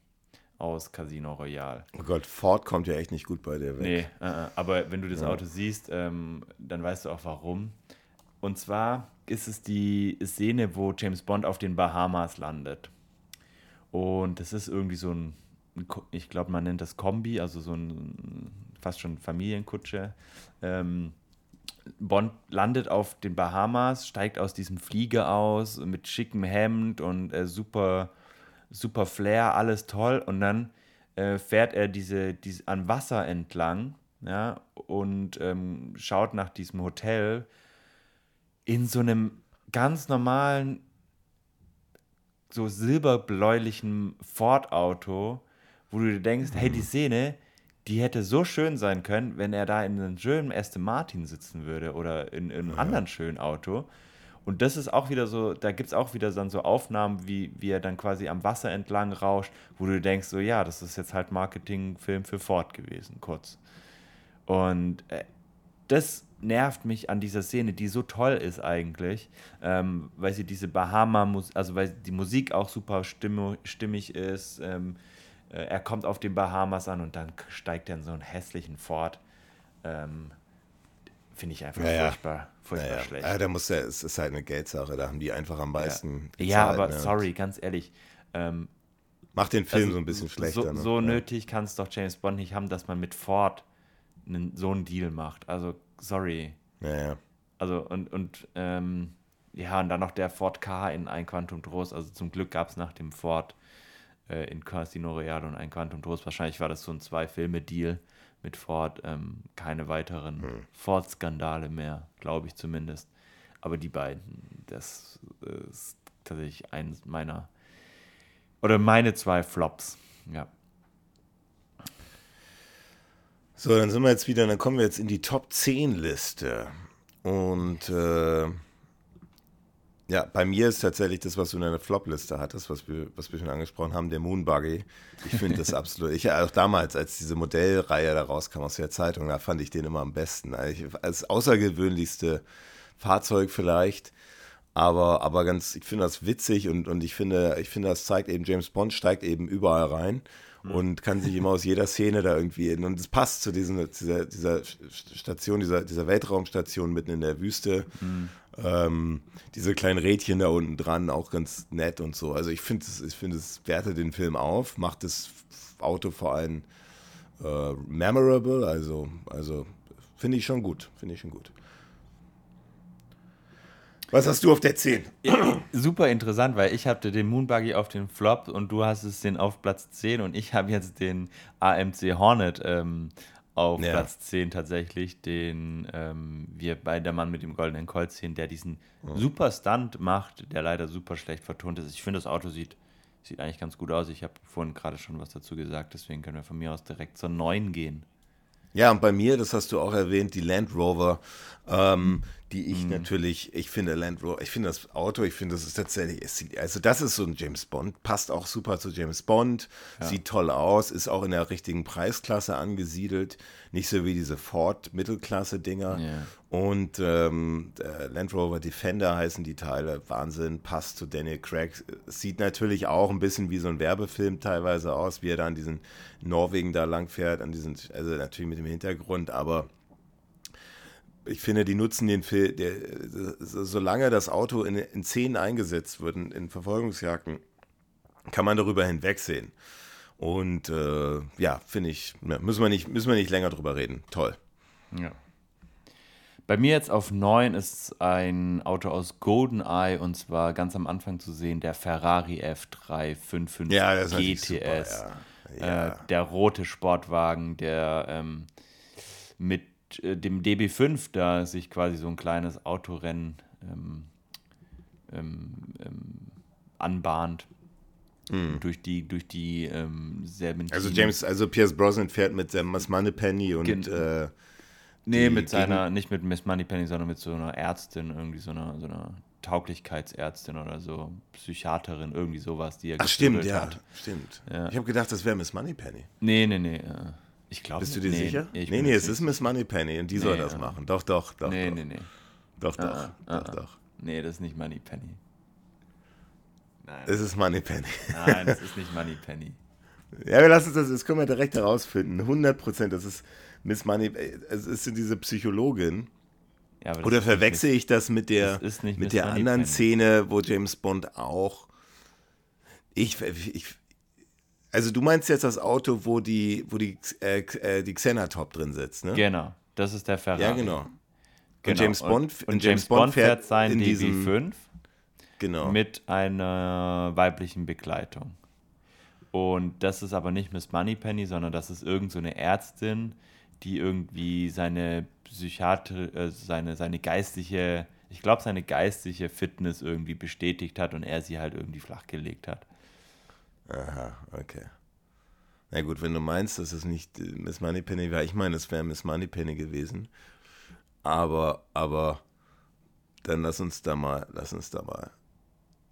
Speaker 2: aus Casino Royale.
Speaker 1: Oh Gott, Ford kommt ja echt nicht gut bei dir
Speaker 2: weg. Nee, äh, aber wenn du das ja. Auto siehst, ähm, dann weißt du auch warum. Und zwar ist es die Szene, wo James Bond auf den Bahamas landet. Und das ist irgendwie so ein, ich glaube, man nennt das Kombi, also so ein fast schon Familienkutsche. Ähm, Bond landet auf den Bahamas, steigt aus diesem Flieger aus mit schickem Hemd und äh, super super Flair, alles toll. Und dann äh, fährt er diese, diese an Wasser entlang ja, und ähm, schaut nach diesem Hotel in so einem ganz normalen, so silberbläulichen Ford-Auto, wo du dir denkst, hey, die Szene, die hätte so schön sein können, wenn er da in einem schönen Aston Martin sitzen würde oder in, in einem ja. anderen schönen Auto. Und das ist auch wieder so, da gibt es auch wieder dann so Aufnahmen, wie, wie er dann quasi am Wasser entlang rauscht, wo du denkst, so ja, das ist jetzt halt Marketingfilm für Ford gewesen, kurz. Und äh, das nervt mich an dieser Szene, die so toll ist eigentlich, ähm, weil sie diese Bahama, also weil die Musik auch super stimmig ist. Ähm, äh, er kommt auf den Bahamas an und dann steigt er in so einen hässlichen Ford. Ähm, Finde ich einfach ja, furchtbar, furchtbar
Speaker 1: ja, schlecht. Ja, da muss ja, es ist halt eine Geldsache, da haben die einfach am meisten.
Speaker 2: Ja, ja aber ne? sorry, ganz ehrlich. Ähm,
Speaker 1: Macht den Film also, so ein bisschen schlechter.
Speaker 2: So, ne? so nötig kann es doch James Bond nicht haben, dass man mit Ford einen, so einen Deal macht. Also, sorry.
Speaker 1: Ja, ja.
Speaker 2: Also, und, und ähm, ja, und dann noch der Ford K in ein Quantum Trost. Also, zum Glück gab es nach dem Ford äh, in Casino Royale und ein Quantum Trost. Wahrscheinlich war das so ein Zwei-Filme-Deal mit Ford ähm, keine weiteren hm. Ford-Skandale mehr, glaube ich zumindest. Aber die beiden, das ist tatsächlich eins meiner oder meine zwei Flops. Ja.
Speaker 1: So, dann sind wir jetzt wieder, dann kommen wir jetzt in die Top 10 Liste. Und äh, ja, bei mir ist tatsächlich das, was du in deiner Flop-Liste hattest, was wir, was wir schon angesprochen haben, der Moonbuggy. Ich finde das absolut. Ich auch damals, als diese Modellreihe da rauskam aus der Zeitung, da fand ich den immer am besten. Also als außergewöhnlichste Fahrzeug vielleicht. Aber, aber ganz, ich finde das witzig und, und ich finde, ich finde, das zeigt eben, James Bond steigt eben überall rein und kann sich immer aus jeder Szene da irgendwie in. Und es passt zu diesen, dieser, dieser Station, dieser, dieser Weltraumstation mitten in der Wüste. Mhm. Ähm, diese kleinen Rädchen da unten dran, auch ganz nett und so. Also ich finde es, ich finde es wertet den Film auf, macht das Auto vor allem äh, memorable, also, also finde ich schon gut, finde ich schon gut. Was hast du auf der 10?
Speaker 2: Super interessant, weil ich hatte den Moonbuggy auf den Flop und du hast es den auf Platz 10 und ich habe jetzt den AMC Hornet ähm, auf ja. Platz 10 tatsächlich, den ähm, wir bei der Mann mit dem goldenen Colt sehen, der diesen mhm. super Stunt macht, der leider super schlecht vertont ist. Ich finde, das Auto sieht, sieht eigentlich ganz gut aus. Ich habe vorhin gerade schon was dazu gesagt, deswegen können wir von mir aus direkt zur 9 gehen.
Speaker 1: Ja, und bei mir, das hast du auch erwähnt, die Land Rover, ähm, die ich mhm. natürlich, ich finde Land Rover, ich finde das Auto, ich finde, das ist tatsächlich, also das ist so ein James Bond, passt auch super zu James Bond, ja. sieht toll aus, ist auch in der richtigen Preisklasse angesiedelt, nicht so wie diese Ford Mittelklasse-Dinger. Ja. Und ähm, Land Rover Defender heißen die Teile, Wahnsinn, passt zu Daniel Craig, sieht natürlich auch ein bisschen wie so ein Werbefilm teilweise aus, wie er da an diesen Norwegen da langfährt, an diesen, also natürlich mit dem Hintergrund, aber ich finde, die nutzen den Film, der, solange das Auto in, in Szenen eingesetzt wird, in Verfolgungsjagden, kann man darüber hinwegsehen. Und äh, ja, finde ich, müssen wir, nicht, müssen wir nicht länger drüber reden. Toll.
Speaker 2: Ja. Bei mir jetzt auf 9 ist ein Auto aus GoldenEye und zwar ganz am Anfang zu sehen, der Ferrari F355
Speaker 1: ja,
Speaker 2: GTS. Super, ja. Ja. Äh, der rote Sportwagen, der ähm, mit äh, dem DB5 da sich quasi so ein kleines Autorennen ähm, ähm, ähm, anbahnt. Mhm. Durch die, durch die ähm,
Speaker 1: Serpentinen. Also James, also Pierce Brosnan fährt mit Sam Moneypenny und Gen äh,
Speaker 2: Nee, mit seiner, nicht mit Miss Moneypenny, sondern mit so einer Ärztin, irgendwie so einer, so einer Tauglichkeitsärztin oder so, Psychiaterin, irgendwie sowas, die er
Speaker 1: Ach, stimmt, ja, hat. stimmt. Ja. Ich habe gedacht, das wäre Miss Moneypenny.
Speaker 2: Nee, nee, nee. Äh. Ich glaube
Speaker 1: Bist du dir nee, sicher? Nee, nee, es ist Miss Moneypenny und die nee, soll das machen. Doch, doch, doch.
Speaker 2: Nee,
Speaker 1: doch.
Speaker 2: nee, nee.
Speaker 1: Doch, doch, ah, doch, ah, doch.
Speaker 2: Nee, das ist nicht Moneypenny.
Speaker 1: Nein. Es ist Moneypenny.
Speaker 2: Nein, das ist nicht Moneypenny.
Speaker 1: Ja, wir lassen das, das können wir direkt herausfinden. 100 Prozent, das ist Miss Money, es ist diese Psychologin. Ja, Oder verwechsel ich das mit der, das mit der anderen Szene, wo James Bond auch. Ich, ich, also du meinst jetzt das Auto, wo die, wo die, äh, äh die Xenatop drin sitzt, ne?
Speaker 2: Genau, das ist der Ferrari.
Speaker 1: Ja, genau. genau. Und James Bond,
Speaker 2: und, und James Bond fährt, sein
Speaker 1: in
Speaker 2: DB5
Speaker 1: genau.
Speaker 2: mit einer weiblichen Begleitung. Und das ist aber nicht Miss Moneypenny, sondern das ist irgend so eine Ärztin, die irgendwie seine Psychiatrie, äh, seine, seine geistliche, ich glaube, seine geistliche Fitness irgendwie bestätigt hat und er sie halt irgendwie flachgelegt hat.
Speaker 1: Aha, okay. Na gut, wenn du meinst, dass es nicht äh, Miss Moneypenny wäre, ich meine, es wäre Miss Moneypenny gewesen. Aber, aber, dann lass uns da mal, lass uns da mal,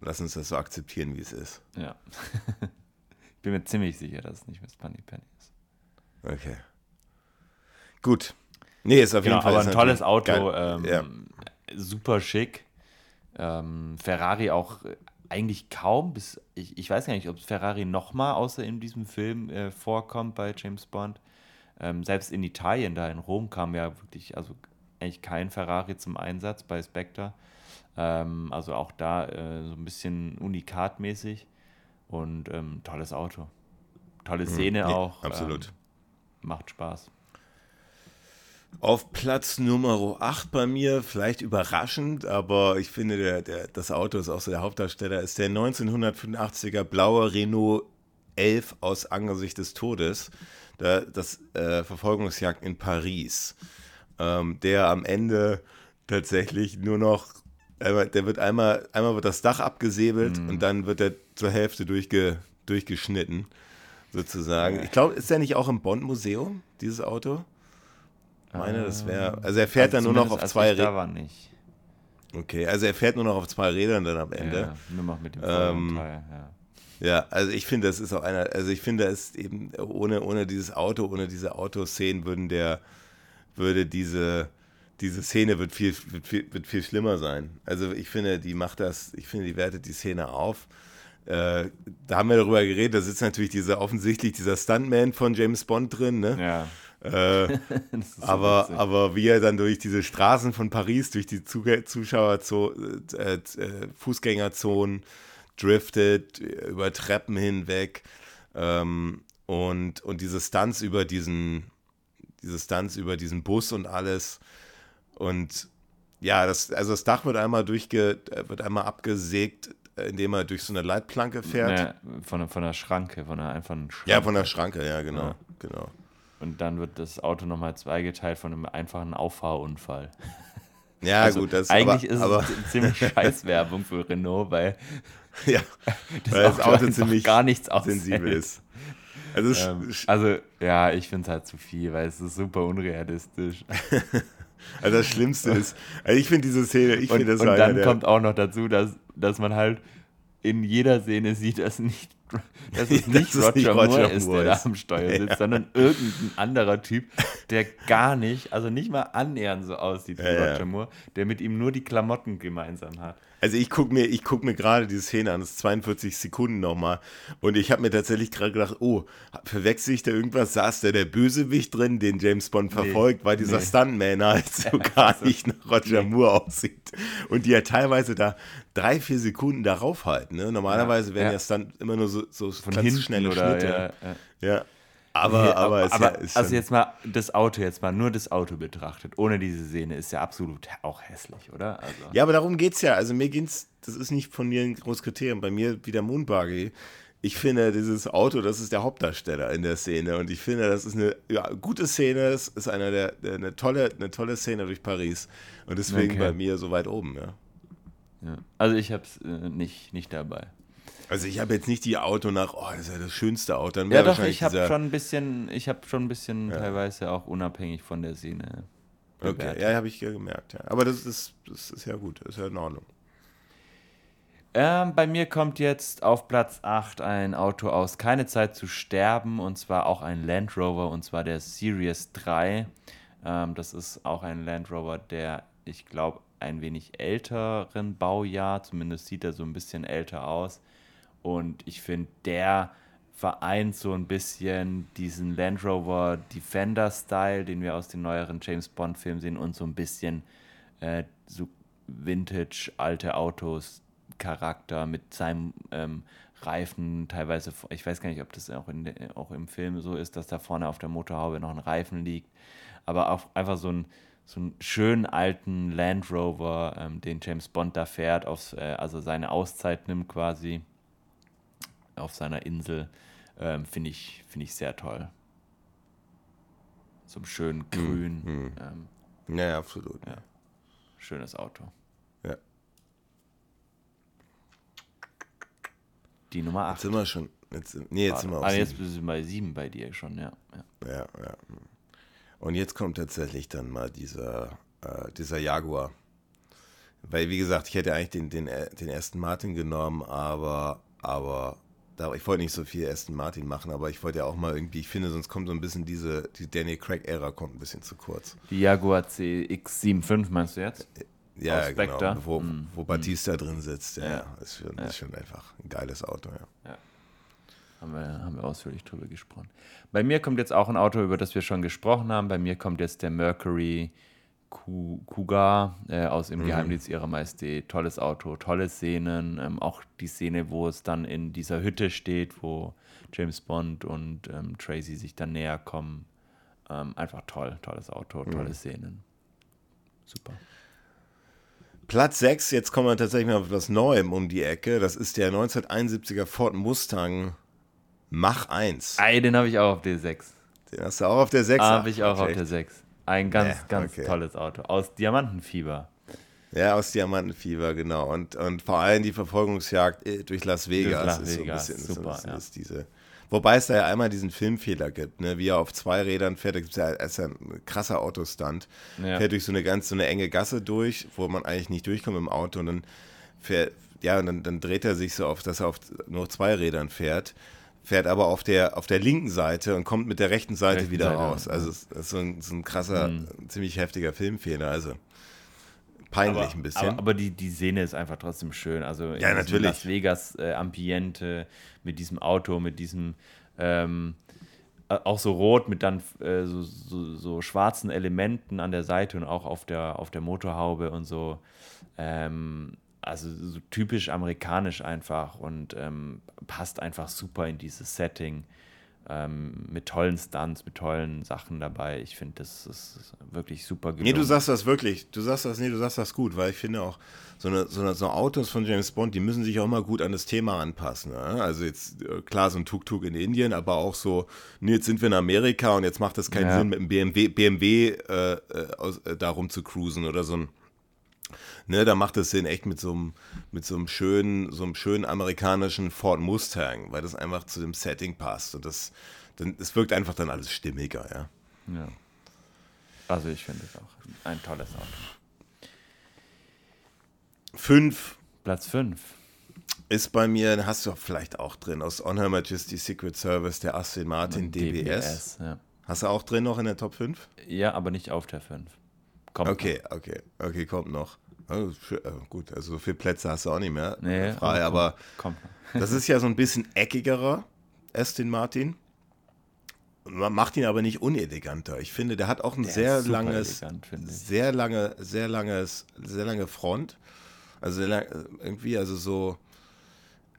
Speaker 1: lass uns das so akzeptieren, wie es ist.
Speaker 2: Ja. ich bin mir ziemlich sicher, dass es nicht Miss Moneypenny ist.
Speaker 1: Okay. Gut. Nee, ist auf
Speaker 2: genau,
Speaker 1: jeden Fall.
Speaker 2: Aber ein tolles Auto, ähm,
Speaker 1: ja.
Speaker 2: super schick. Ähm, Ferrari auch äh, eigentlich kaum, bis ich, ich weiß gar nicht, ob Ferrari nochmal außer in diesem Film äh, vorkommt bei James Bond. Ähm, selbst in Italien, da in Rom, kam ja wirklich, also eigentlich kein Ferrari zum Einsatz bei Spectre. Ähm, also auch da äh, so ein bisschen unikatmäßig und ähm, tolles Auto. Tolle Szene
Speaker 1: Mhm. nee,
Speaker 2: auch.
Speaker 1: absolut.
Speaker 2: Ähm, macht Spaß.
Speaker 1: Auf Platz Nummer 8 bei mir, vielleicht überraschend, aber ich finde, der, der, das Auto ist auch so der Hauptdarsteller, ist der 1985er blaue Renault 11 aus Angesicht des Todes. Da, das äh, Verfolgungsjagd in Paris, ähm, der am Ende tatsächlich nur noch, der wird einmal, einmal wird das Dach abgesäbelt und dann wird er zur Hälfte durchge, durchgeschnitten, sozusagen. Ich glaube, ist der nicht auch im Bond-Museum, dieses Auto? Meine, das wäre. Also er fährt dann nur noch auf zwei Rädern.
Speaker 2: war nicht.
Speaker 1: Okay, also er fährt nur noch auf zwei Rädern dann am Ende.
Speaker 2: Ja, nur noch mit dem
Speaker 1: Ähm,
Speaker 2: Teil, ja.
Speaker 1: Ja, also ich finde, das ist auch einer, also ich finde, es ist eben ohne, ohne dieses Auto, ohne diese Autoszenen würden der, würde diese, diese Szene wird viel, wird viel, wird viel schlimmer sein. Also ich finde, die macht das, ich finde, die wertet die Szene auf. Äh, da haben wir darüber geredet, da sitzt natürlich dieser offensichtlich dieser Stuntman von James Bond drin, ne?
Speaker 2: Ja.
Speaker 1: Äh, aber,
Speaker 2: witzig.
Speaker 1: aber wie er dann durch diese Straßen von Paris, durch die Zuge- Zuschauerzonen, äh, äh, Fußgängerzonen driftet, äh, über Treppen hinweg ähm, und, und diese Stunts über diesen, diese Stunts über diesen Bus und alles. Und ja, das, also das Dach wird einmal durchge, äh, wird einmal abgesägt, äh, indem er durch so eine Leitplanke fährt.
Speaker 2: Ja, von, der- von der Schranke, von der einfachen Schranke.
Speaker 1: Ja, von der Schranke, ja, genau.
Speaker 2: Ja.
Speaker 1: genau.
Speaker 2: Und dann wird das Auto nochmal zweigeteilt von einem einfachen Auffahrunfall.
Speaker 1: Ja,
Speaker 2: Also
Speaker 1: gut, das
Speaker 2: eigentlich
Speaker 1: aber,
Speaker 2: ist
Speaker 1: aber,
Speaker 2: es ziemlich scheiß Werbung für Renault, weil
Speaker 1: ja,
Speaker 2: das,
Speaker 1: weil das
Speaker 2: Auto,
Speaker 1: Auto
Speaker 2: einfach
Speaker 1: ziemlich
Speaker 2: gar nichts aushält.
Speaker 1: sensibel ist. Also,
Speaker 2: Ähm, also, ja, ich finde es halt zu viel, weil es ist super unrealistisch.
Speaker 1: also das Schlimmste ist, also ich finde diese Szene, ich
Speaker 2: Und,
Speaker 1: finde das
Speaker 2: und dann kommt auch noch dazu, dass, dass man halt in jeder Szene sieht, dass, nicht, dass es nicht
Speaker 1: es
Speaker 2: Roger,
Speaker 1: nicht Roger
Speaker 2: Moore ist,
Speaker 1: Moore
Speaker 2: der da am Steuer sitzt, sondern irgendein anderer Typ, der gar nicht, also nicht mal annähernd so aussieht wie
Speaker 1: Ja, ja.
Speaker 2: Roger Moore, der mit ihm nur die Klamotten gemeinsam hat.
Speaker 1: Also ich gucke mir, ich guck mir gerade diese Szene an, das ist 42 Sekunden nochmal und ich habe mir tatsächlich gerade gedacht, oh, verwechsel ich da irgendwas, saß da der Bösewicht drin, den James Bond verfolgt, weil dieser
Speaker 2: nee.
Speaker 1: Stuntman halt so gar nicht nach Roger Moore aussieht und die ja teilweise da drei, vier Sekunden darauf halten, ne? Normalerweise werden
Speaker 2: ja.
Speaker 1: ja, Stunt immer nur so, so
Speaker 2: Von
Speaker 1: ganz
Speaker 2: hinten
Speaker 1: schnelle
Speaker 2: oder
Speaker 1: Schnitte.
Speaker 2: ja, ja.
Speaker 1: Ja. Aber,
Speaker 2: Nee,
Speaker 1: aber, ist
Speaker 2: aber
Speaker 1: ja,
Speaker 2: also jetzt mal das Auto jetzt mal nur das Auto betrachtet, ohne diese Szene ist ja absolut auch hässlich, oder? Also,
Speaker 1: Ja, aber darum geht's ja. Also mir geht's, das ist nicht von mir ein großes Kriterium. Bei mir wie der Moonbuggy. Ich finde, dieses Auto, das ist der Hauptdarsteller in der Szene. Und ich finde, das ist eine ja, gute Szene. Es ist eine, der, eine, tolle, eine tolle Szene durch Paris. Und deswegen
Speaker 2: Okay.
Speaker 1: bei mir so weit oben, ja.
Speaker 2: ja. also ich habe es äh, nicht, nicht dabei.
Speaker 1: Also ich habe jetzt nicht die Auto nach, oh, das ist ja das schönste Auto. Dann
Speaker 2: Ja, doch, ich habe schon ein bisschen, ich habe schon ein bisschen teilweise auch unabhängig von der Szene.
Speaker 1: Okay, ja, habe ich ja gemerkt, ja. Aber das ist, das ist ja gut, das ist ja in Ordnung.
Speaker 2: Ähm, bei mir kommt jetzt auf Platz 8 ein Auto aus Keine Zeit zu sterben und zwar auch ein Land Rover und zwar der Series 3. Ähm, das ist auch ein Land Rover, der, ich glaube, ein wenig älteren Baujahr, zumindest sieht er so ein bisschen älter aus. Und ich finde, der vereint so ein bisschen diesen Land Rover Defender-Style, den wir aus den neueren James Bond-Filmen sehen, und so ein bisschen äh, so Vintage, alte Autos Charakter mit seinem ähm, Reifen teilweise, ich weiß gar nicht, ob das auch, in, auch im Film so ist, dass da vorne auf der Motorhaube noch ein Reifen liegt, aber auch einfach so ein so einen schönen alten Land Rover, ähm, den James Bond da fährt, aufs, äh, also seine Auszeit nimmt quasi auf seiner Insel, ähm, finde ich, finde ich sehr toll. So ein schön grün, ähm,
Speaker 1: Ja, ja, absolut.
Speaker 2: Ja. schönes Auto.
Speaker 1: Ja.
Speaker 2: Die Nummer
Speaker 1: Jetzt
Speaker 2: 8.
Speaker 1: sind wir schon, Jetzt, nee, jetzt sind wir auf
Speaker 2: ah, jetzt sind wir bei 7 bei dir schon, ja.
Speaker 1: Ja, ja. ja. Und jetzt kommt tatsächlich dann mal dieser, äh, dieser Jaguar. Weil, wie gesagt, ich hätte eigentlich den, den, den Aston Martin genommen, aber, aber ich wollte nicht so viel Aston Martin machen, aber ich wollte ja auch mal irgendwie, ich finde, sonst kommt so ein bisschen diese, die Daniel Craig-Ära kommt ein bisschen zu kurz.
Speaker 2: Die Jaguar CX75 meinst du jetzt?
Speaker 1: Ja, Aus genau, wo, mm. wo Batista mm. drin sitzt. Ja, ja. Ist, schon,
Speaker 2: ja.
Speaker 1: ist schon einfach ein geiles Auto, ja. ja.
Speaker 2: Haben wir, haben wir ausführlich drüber gesprochen. Bei mir kommt jetzt auch ein Auto, über das wir schon gesprochen haben. Bei mir kommt jetzt der Mercury Cougar äh, aus Im mhm. Geheimdienst ihrer Majestät. Tolles Auto, tolle Szenen. Ähm, auch die Szene, wo es dann in dieser Hütte steht, wo James Bond und ähm, Tracy sich dann näher kommen. Ähm, einfach toll, tolles Auto, tolle mhm. Szenen. Super.
Speaker 1: Platz 6, jetzt kommen wir tatsächlich mal auf was Neuem um die Ecke. Das ist der 1971er Ford Mustang Mach 1.
Speaker 2: Ey, den habe ich auch auf der 6.
Speaker 1: Den hast du auch auf der 6?
Speaker 2: Habe ich auch auf der 6. Ein ganz, nee, ganz okay. tolles Auto. Aus Diamantenfieber.
Speaker 1: Ja, aus Diamantenfieber, genau. Und, und vor allem die Verfolgungsjagd äh, durch Las Vegas,
Speaker 2: durch Las ist Vegas. so ein bisschen, Super,
Speaker 1: so ja. ist diese. Wobei es da ja einmal diesen Filmfehler gibt, ne? wie er auf zwei Rädern fährt, da gibt es ja, ist ja ein krasser Autostunt. Ja. Fährt durch so eine ganz so eine enge Gasse durch, wo man eigentlich nicht durchkommt im Auto und dann fährt, ja, und dann, dann dreht er sich so auf, dass er auf nur zwei Rädern fährt fährt aber auf der, auf der linken Seite und kommt mit der rechten Seite rechten wieder Seite, raus. Also es ist so ein, so ein krasser, mhm. ziemlich heftiger Filmfehler. Also peinlich
Speaker 2: aber,
Speaker 1: ein bisschen.
Speaker 2: Aber, aber, die, die Szene ist einfach trotzdem schön. Also
Speaker 1: ja, natürlich.
Speaker 2: Las Vegas äh, Ambiente mit diesem Auto, mit diesem ähm, auch so rot mit dann äh, so, so, so, schwarzen Elementen an der Seite und auch auf der, auf der Motorhaube und so. Ähm, also so typisch amerikanisch einfach und ähm, passt einfach super in dieses Setting. Ähm, mit tollen Stunts, mit tollen Sachen dabei. Ich finde, das ist wirklich super
Speaker 1: gelungen. Nee, du sagst das wirklich. Du sagst das, nee, du sagst das gut, weil ich finde auch, so, eine, so, eine, so Autos von James Bond, die müssen sich auch mal gut an das Thema anpassen. Ne? Also jetzt, äh, klar, so ein Tuk-Tuk in Indien, aber auch so, nee, jetzt sind wir in Amerika und jetzt macht es keinen ja. Sinn, mit einem BMW, BMW äh, äh, aus, äh, darum zu cruisen oder so ein Ne, da macht es Sinn echt mit so einem, mit so einem schönen, so einem schönen amerikanischen Ford Mustang, weil das einfach zu dem Setting passt und das, dann, es wirkt einfach dann alles stimmiger, ja.
Speaker 2: Ja. Also ich finde es auch ein tolles Auto.
Speaker 1: Fünf.
Speaker 2: Platz fünf.
Speaker 1: Ist bei mir, hast du vielleicht auch drin, aus On Her Majesty Secret Service, der Aston Martin DBS. DBS ja. Hast du auch drin noch in der Top 5?
Speaker 2: Ja, aber nicht auf der 5.
Speaker 1: Kommt okay, noch. okay, okay, kommt noch. Oh, gut, also so viele Plätze hast du auch nicht mehr
Speaker 2: nee,
Speaker 1: frei,
Speaker 2: komm,
Speaker 1: aber
Speaker 2: komm.
Speaker 1: das ist ja so ein bisschen eckigerer Aston Martin. Man macht ihn aber nicht uneleganter. Ich finde, der hat auch ein der sehr langes, elegant, sehr lange, sehr langes, sehr lange Front. Also irgendwie, also so,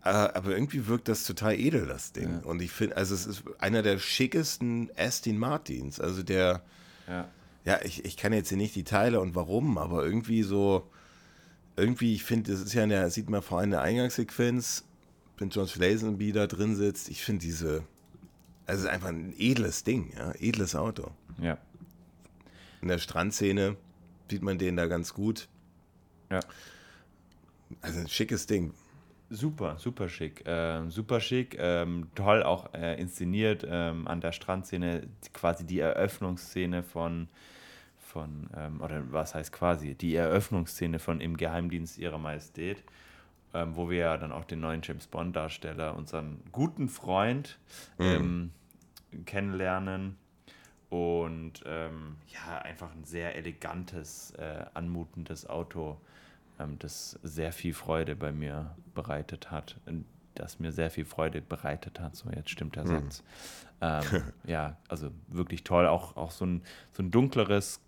Speaker 1: äh, aber irgendwie wirkt das total edel, das Ding. Ja. Und ich finde, also es ist einer der schickesten Aston Martins. Also der,
Speaker 2: ja
Speaker 1: ja, ich, ich kann jetzt hier nicht die Teile und warum, aber irgendwie so, irgendwie, ich finde, das ist ja in der, sieht man vor allem in der Eingangssequenz, wenn George Lazenby da drin sitzt, ich finde diese, also es ist einfach ein edles Ding, ja, edles Auto.
Speaker 2: Ja.
Speaker 1: In der Strandszene sieht man den da ganz gut.
Speaker 2: Ja.
Speaker 1: Also ein schickes Ding.
Speaker 2: Super, super schick. Ähm, super schick, ähm, toll auch äh, inszeniert ähm, an der Strandszene, quasi die Eröffnungsszene von von, ähm, oder was heißt quasi, die Eröffnungsszene von Im Geheimdienst ihrer Majestät, ähm, wo wir ja dann auch den neuen James Bond-Darsteller, unseren guten Freund, mhm. ähm, kennenlernen. Und ähm, ja, einfach ein sehr elegantes, äh, anmutendes Auto, ähm, das sehr viel Freude bei mir bereitet hat das mir sehr viel Freude bereitet hat. So, jetzt stimmt der mhm. Satz. Ähm, ja, also wirklich toll. Auch, auch so, ein, so ein dunkleres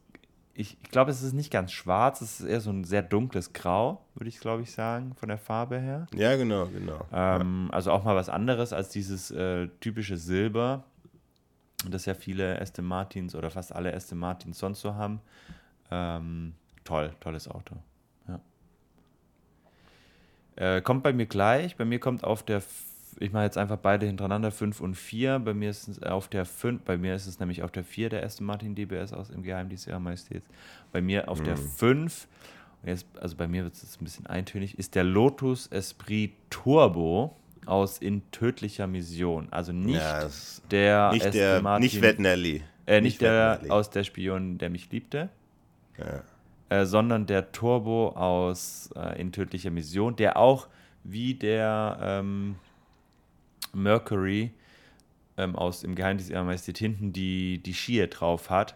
Speaker 2: ich, ich glaube, es ist nicht ganz schwarz, es ist eher so ein sehr dunkles Grau, würde ich glaube ich sagen, von der Farbe her.
Speaker 1: Ja, genau, genau.
Speaker 2: Ähm, ja. Also auch mal was anderes als dieses äh, typische Silber, das ja viele Aston Martins oder fast alle Aston Martins sonst so haben. Ähm, toll, tolles Auto. Ja. Äh, kommt bei mir gleich. Bei mir kommt auf der ich mache jetzt einfach beide hintereinander, 5 und 4. Bei mir ist es auf der 5, bei mir ist es nämlich auf der 4 der erste Martin DBS aus im Geheimdienst ihrer Majestät. Bei mir auf mhm. der 5, jetzt, also bei mir wird es ein bisschen eintönig, ist der Lotus Esprit Turbo aus In tödlicher Mission. Also nicht
Speaker 1: Ja,
Speaker 2: der
Speaker 1: Nicht,
Speaker 2: Aston
Speaker 1: der,
Speaker 2: Martin,
Speaker 1: nicht Vettinelli.
Speaker 2: äh, nicht, der
Speaker 1: Vettinelli.
Speaker 2: aus der Spion, der mich liebte,
Speaker 1: Ja.
Speaker 2: äh, sondern der Turbo aus äh, In tödlicher Mission, der auch wie der ähm, Mercury ähm, aus Im Geheimnis ihrer Majestät hinten die, die Skier drauf hat.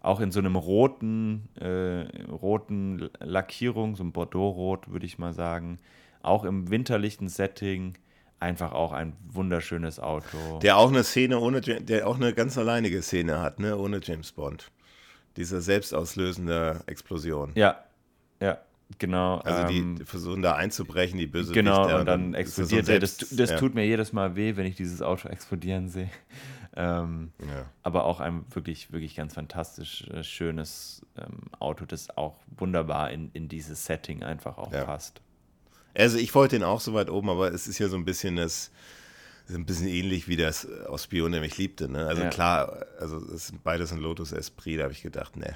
Speaker 2: Auch in so einem roten, äh, roten Lackierung, so ein Bordeaux-Rot, würde ich mal sagen. Auch im winterlichen Setting. Einfach auch ein wunderschönes Auto.
Speaker 1: Der auch eine Szene ohne, der auch eine ganz alleinige Szene hat, ne, ohne James Bond. Diese selbstauslösende Explosion.
Speaker 2: ja, ja, genau.
Speaker 1: Also die
Speaker 2: ähm,
Speaker 1: versuchen da einzubrechen, die böse
Speaker 2: Genau, und dann
Speaker 1: so
Speaker 2: explodiert er. Das, das
Speaker 1: ja.
Speaker 2: tut mir jedes Mal weh, wenn ich dieses Auto explodieren sehe. Ähm,
Speaker 1: Ja.
Speaker 2: aber auch ein wirklich, wirklich ganz fantastisch äh, schönes ähm, Auto, das auch wunderbar in, in dieses Setting einfach auch
Speaker 1: Ja.
Speaker 2: passt.
Speaker 1: Also ich wollte den auch so weit oben, aber es ist ja so ein bisschen das, ein bisschen ähnlich wie das aus Spion, der mich liebte. Ne? Also
Speaker 2: Ja.
Speaker 1: klar, also es sind beides ein Lotus Esprit, da habe ich gedacht, ne.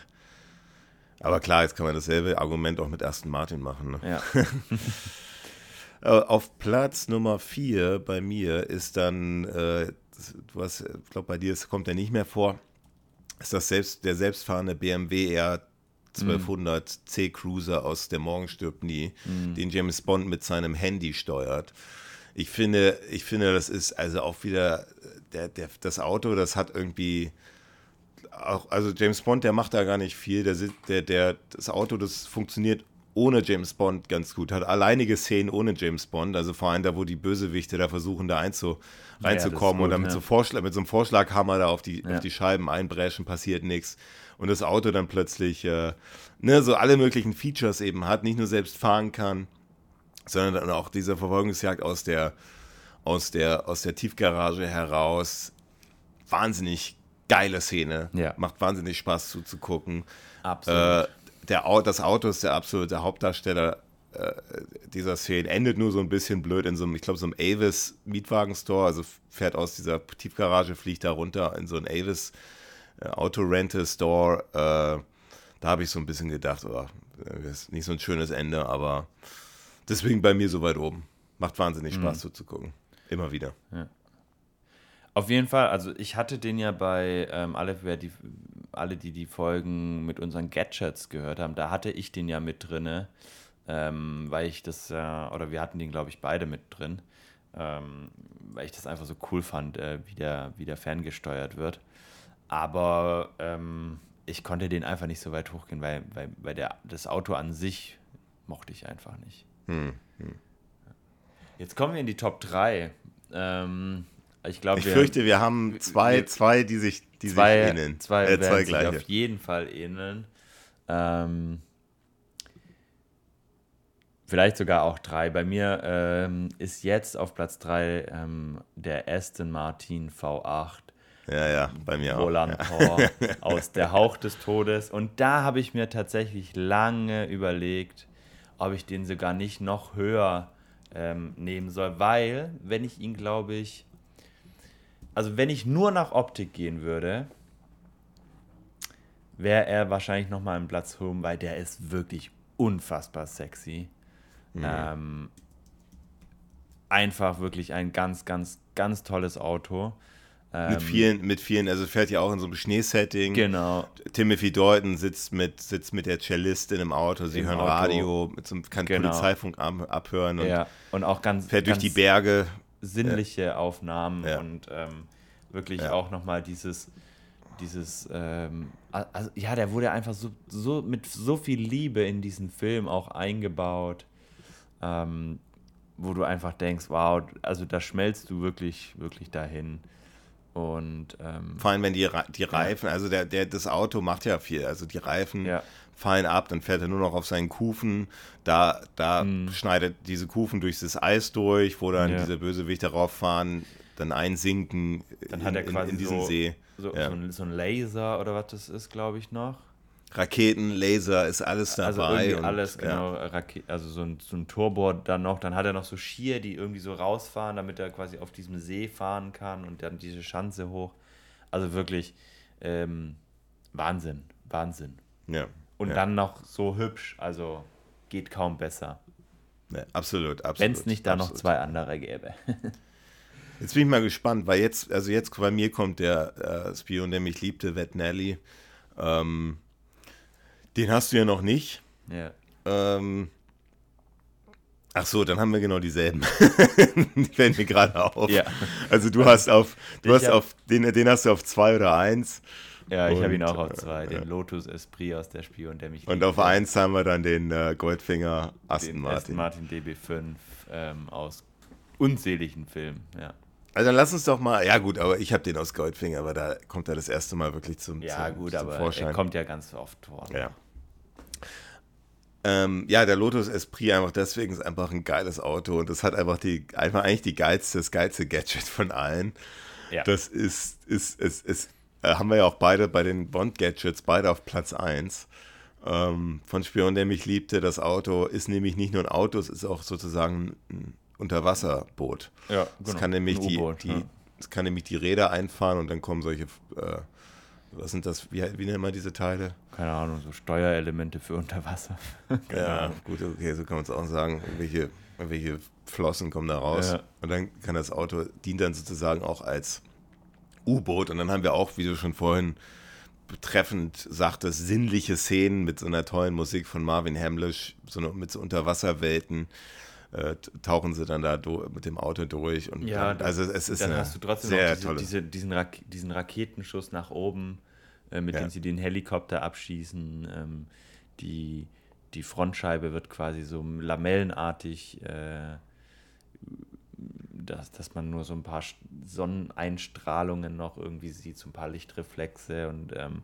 Speaker 1: Aber klar, jetzt kann man dasselbe Argument auch mit Aston Martin machen. Ne?
Speaker 2: Ja,
Speaker 1: Äh, Auf Platz Nummer 4 bei mir ist dann, äh, du hast, ich glaube, bei dir ist, kommt der nicht mehr vor, ist das selbst, der selbstfahrende BMW R 1200 C Cruiser aus Der Morgen stirbt nie, den James Bond mit seinem Handy steuert. Ich finde, ich finde, das ist also auch wieder, der, der, das Auto, das hat irgendwie, auch, also James Bond, der macht da gar nicht viel. Der, der, der, das Auto, das funktioniert ohne James Bond ganz gut. Hat alleinige Szenen ohne James Bond, also vor allem da, wo die Bösewichte da versuchen, da einzu, reinzukommen
Speaker 2: gut,
Speaker 1: und dann mit,
Speaker 2: ja.
Speaker 1: so Vorschlag, mit so einem Vorschlaghammer da auf die,
Speaker 2: Ja.
Speaker 1: auf die Scheiben einbrechen, passiert nichts. Und das Auto dann plötzlich äh, ne, so alle möglichen Features eben hat, nicht nur selbst fahren kann, sondern dann auch diese Verfolgungsjagd aus der, aus der, aus der Tiefgarage heraus. Wahnsinnig geile Szene.
Speaker 2: Ja.
Speaker 1: Macht wahnsinnig Spaß zuzugucken.
Speaker 2: absolut.
Speaker 1: Äh, der, das Auto ist der absolute Hauptdarsteller äh, dieser Szene. Endet nur so ein bisschen blöd in so einem, ich glaube, so einem Avis Mietwagenstore. Also fährt aus dieser Tiefgarage, fliegt da runter in so einen Avis äh, Auto Rental Store. Äh, da habe ich so ein bisschen gedacht, oh, das ist nicht so ein schönes Ende, aber deswegen bei mir so weit oben. Macht wahnsinnig Spaß zuzugucken. Immer wieder.
Speaker 2: Auf jeden Fall, also ich hatte den ja bei ähm, alle, wer die, alle, die die Folgen mit unseren Gadgets gehört haben, da hatte ich den ja mit drinne, ähm, weil ich das, äh, oder wir hatten den, glaube ich, beide mit drin, ähm, weil ich das einfach so cool fand, äh, wie, der, wie der ferngesteuert wird. Aber ähm, ich konnte den einfach nicht so weit hochgehen, weil, weil, weil der, das Auto an sich mochte ich einfach nicht.
Speaker 1: Hm,
Speaker 2: Jetzt kommen wir in die Top 3. Ähm, ich glaube,
Speaker 1: Ich fürchte, wir haben zwei,
Speaker 2: wir-
Speaker 1: zwei, die sich, die
Speaker 2: zwei,
Speaker 1: sich ähneln.
Speaker 2: zwei,
Speaker 1: äh, zwei gleiche.
Speaker 2: auf jeden Fall ähneln. Ähm, vielleicht sogar auch drei. Bei mir ähm, ist jetzt auf Platz drei ähm, der Aston Martin V8
Speaker 1: Ja, ja, bei mir auch.
Speaker 2: Roland Tor aus Der Hauch des Todes. Und da habe ich mir tatsächlich lange überlegt, ob ich den sogar nicht noch höher ähm, nehmen soll, weil, wenn ich ihn, glaube ich, also wenn ich nur nach Optik gehen würde, wäre er wahrscheinlich noch mal einen Platz hoch, weil der ist wirklich unfassbar sexy. Ähm, einfach wirklich ein ganz, ganz, ganz tolles Auto.
Speaker 1: Mit
Speaker 2: Ähm,
Speaker 1: vielen, mit vielen, also fährt ja auch in so einem Schneesetting.
Speaker 2: Genau.
Speaker 1: Timothy Dalton sitzt mit, sitzt mit der Cellistin im Auto, sie
Speaker 2: Im
Speaker 1: hören
Speaker 2: Auto.
Speaker 1: Radio, mit so einem, kann
Speaker 2: Genau.
Speaker 1: Polizeifunk ab, abhören und
Speaker 2: Ja, und auch ganz,
Speaker 1: fährt durch
Speaker 2: ganz
Speaker 1: die Berge.
Speaker 2: Sinnliche Aufnahmen
Speaker 1: Ja.
Speaker 2: und ähm, wirklich
Speaker 1: Ja.
Speaker 2: auch nochmal dieses, dieses, ähm, also, ja, der wurde einfach so, so mit so viel Liebe in diesen Film auch eingebaut, ähm, wo du einfach denkst, wow, also da schmelzt du wirklich, wirklich dahin. Und ähm,
Speaker 1: Vor allem, wenn die, die Reifen, also der, der, das Auto macht ja viel, also die Reifen
Speaker 2: Ja.
Speaker 1: Fallen ab, dann fährt er nur noch auf seinen Kufen, da, da
Speaker 2: Mhm.
Speaker 1: schneidet diese Kufen durch das Eis durch, wo dann
Speaker 2: Ja.
Speaker 1: diese Bösewichte rauffahren, dann einsinken
Speaker 2: dann hat er
Speaker 1: in,
Speaker 2: quasi
Speaker 1: in, in diesen
Speaker 2: so,
Speaker 1: See.
Speaker 2: so,
Speaker 1: Ja.
Speaker 2: so, ein, so ein Laser oder was das ist, glaube ich, noch.
Speaker 1: Raketen, Laser, ist alles dabei.
Speaker 2: Also irgendwie
Speaker 1: und,
Speaker 2: alles,
Speaker 1: ja.
Speaker 2: genau. Rake also so ein, so ein Turbo dann noch. Dann hat er noch so Skier, die irgendwie so rausfahren, damit er quasi auf diesem See fahren kann und dann diese Schanze hoch. Also wirklich ähm, Wahnsinn, Wahnsinn.
Speaker 1: Ja.
Speaker 2: Und
Speaker 1: ja.
Speaker 2: dann noch so hübsch, also geht kaum besser.
Speaker 1: Ne, absolut, absolut.
Speaker 2: Wenn es nicht da
Speaker 1: absolut.
Speaker 2: noch zwei andere gäbe.
Speaker 1: Jetzt bin ich mal gespannt, weil jetzt, also jetzt bei mir kommt der äh, Spion, der mich liebte, Wet Nelly. Ähm, den hast du ja noch nicht.
Speaker 2: ja.
Speaker 1: Ähm, ach so, dann haben wir genau dieselben. die fällen mir gerade auf.
Speaker 2: Ja.
Speaker 1: Also du hast auf, du
Speaker 2: Ich
Speaker 1: hast auf, den, den hast du auf zwei oder eins.
Speaker 2: Ja, ich habe ihn auch auf
Speaker 1: äh,
Speaker 2: zwei. Den
Speaker 1: ja.
Speaker 2: Lotus Esprit aus der Spion, der mich
Speaker 1: Und auf eins haben wir dann den äh, Goldfinger Aston
Speaker 2: den
Speaker 1: Martin.
Speaker 2: Aston Martin DB5 ähm, aus unzähligen Filmen. Ja,
Speaker 1: Also dann lass uns doch mal, ja gut, aber ich habe den aus Goldfinger, aber da kommt er das erste Mal wirklich zum,
Speaker 2: ja
Speaker 1: zum,
Speaker 2: gut,
Speaker 1: zum
Speaker 2: aber
Speaker 1: Vorschein.
Speaker 2: er kommt ja ganz oft vor.
Speaker 1: Ja. Ähm, ja, der Lotus Esprit einfach deswegen ist einfach ein geiles Auto und das hat einfach die, einfach eigentlich die geilste, das geilste Gadget von allen.
Speaker 2: Ja.
Speaker 1: Das ist, ist, ist, ist äh, haben wir ja auch beide bei den Bond-Gadgets, beide auf Platz 1. Ähm, von Spion, der mich liebte, das Auto ist nämlich nicht nur ein Auto, es ist auch sozusagen ein Unterwasserboot.
Speaker 2: Ja,
Speaker 1: Es
Speaker 2: genau.
Speaker 1: kann nämlich die, die,
Speaker 2: ja.
Speaker 1: es kann nämlich die Räder einfahren und dann kommen solche, äh, was sind das, wie, wie nennt man diese Teile?
Speaker 2: Keine Ahnung, so Steuerelemente für Unterwasser.
Speaker 1: Ja, gut, okay, so kann man es auch sagen. Welche, welche Flossen kommen da raus?
Speaker 2: Ja.
Speaker 1: Und dann kann das Auto, dient dann sozusagen auch als U-Boot. Und dann haben wir auch, wie du schon vorhin betreffend sagtest, sinnliche Szenen mit so einer tollen Musik von Marvin Hamlisch, so eine, mit so Unterwasserwelten. Äh, tauchen sie dann da mit dem Auto durch. Und
Speaker 2: Ja,
Speaker 1: dann, also es ist
Speaker 2: Dann
Speaker 1: eine
Speaker 2: hast du trotzdem
Speaker 1: sehr
Speaker 2: noch diese,
Speaker 1: tolle.
Speaker 2: diese, diesen, Rak diesen Raketenschuss nach oben, äh, mit
Speaker 1: Ja.
Speaker 2: dem sie den Helikopter abschießen. Ähm, die, die Frontscheibe wird quasi so lamellenartig, äh, dass, dass man nur so ein paar Sonneneinstrahlungen noch irgendwie sieht, so ein paar Lichtreflexe und ähm,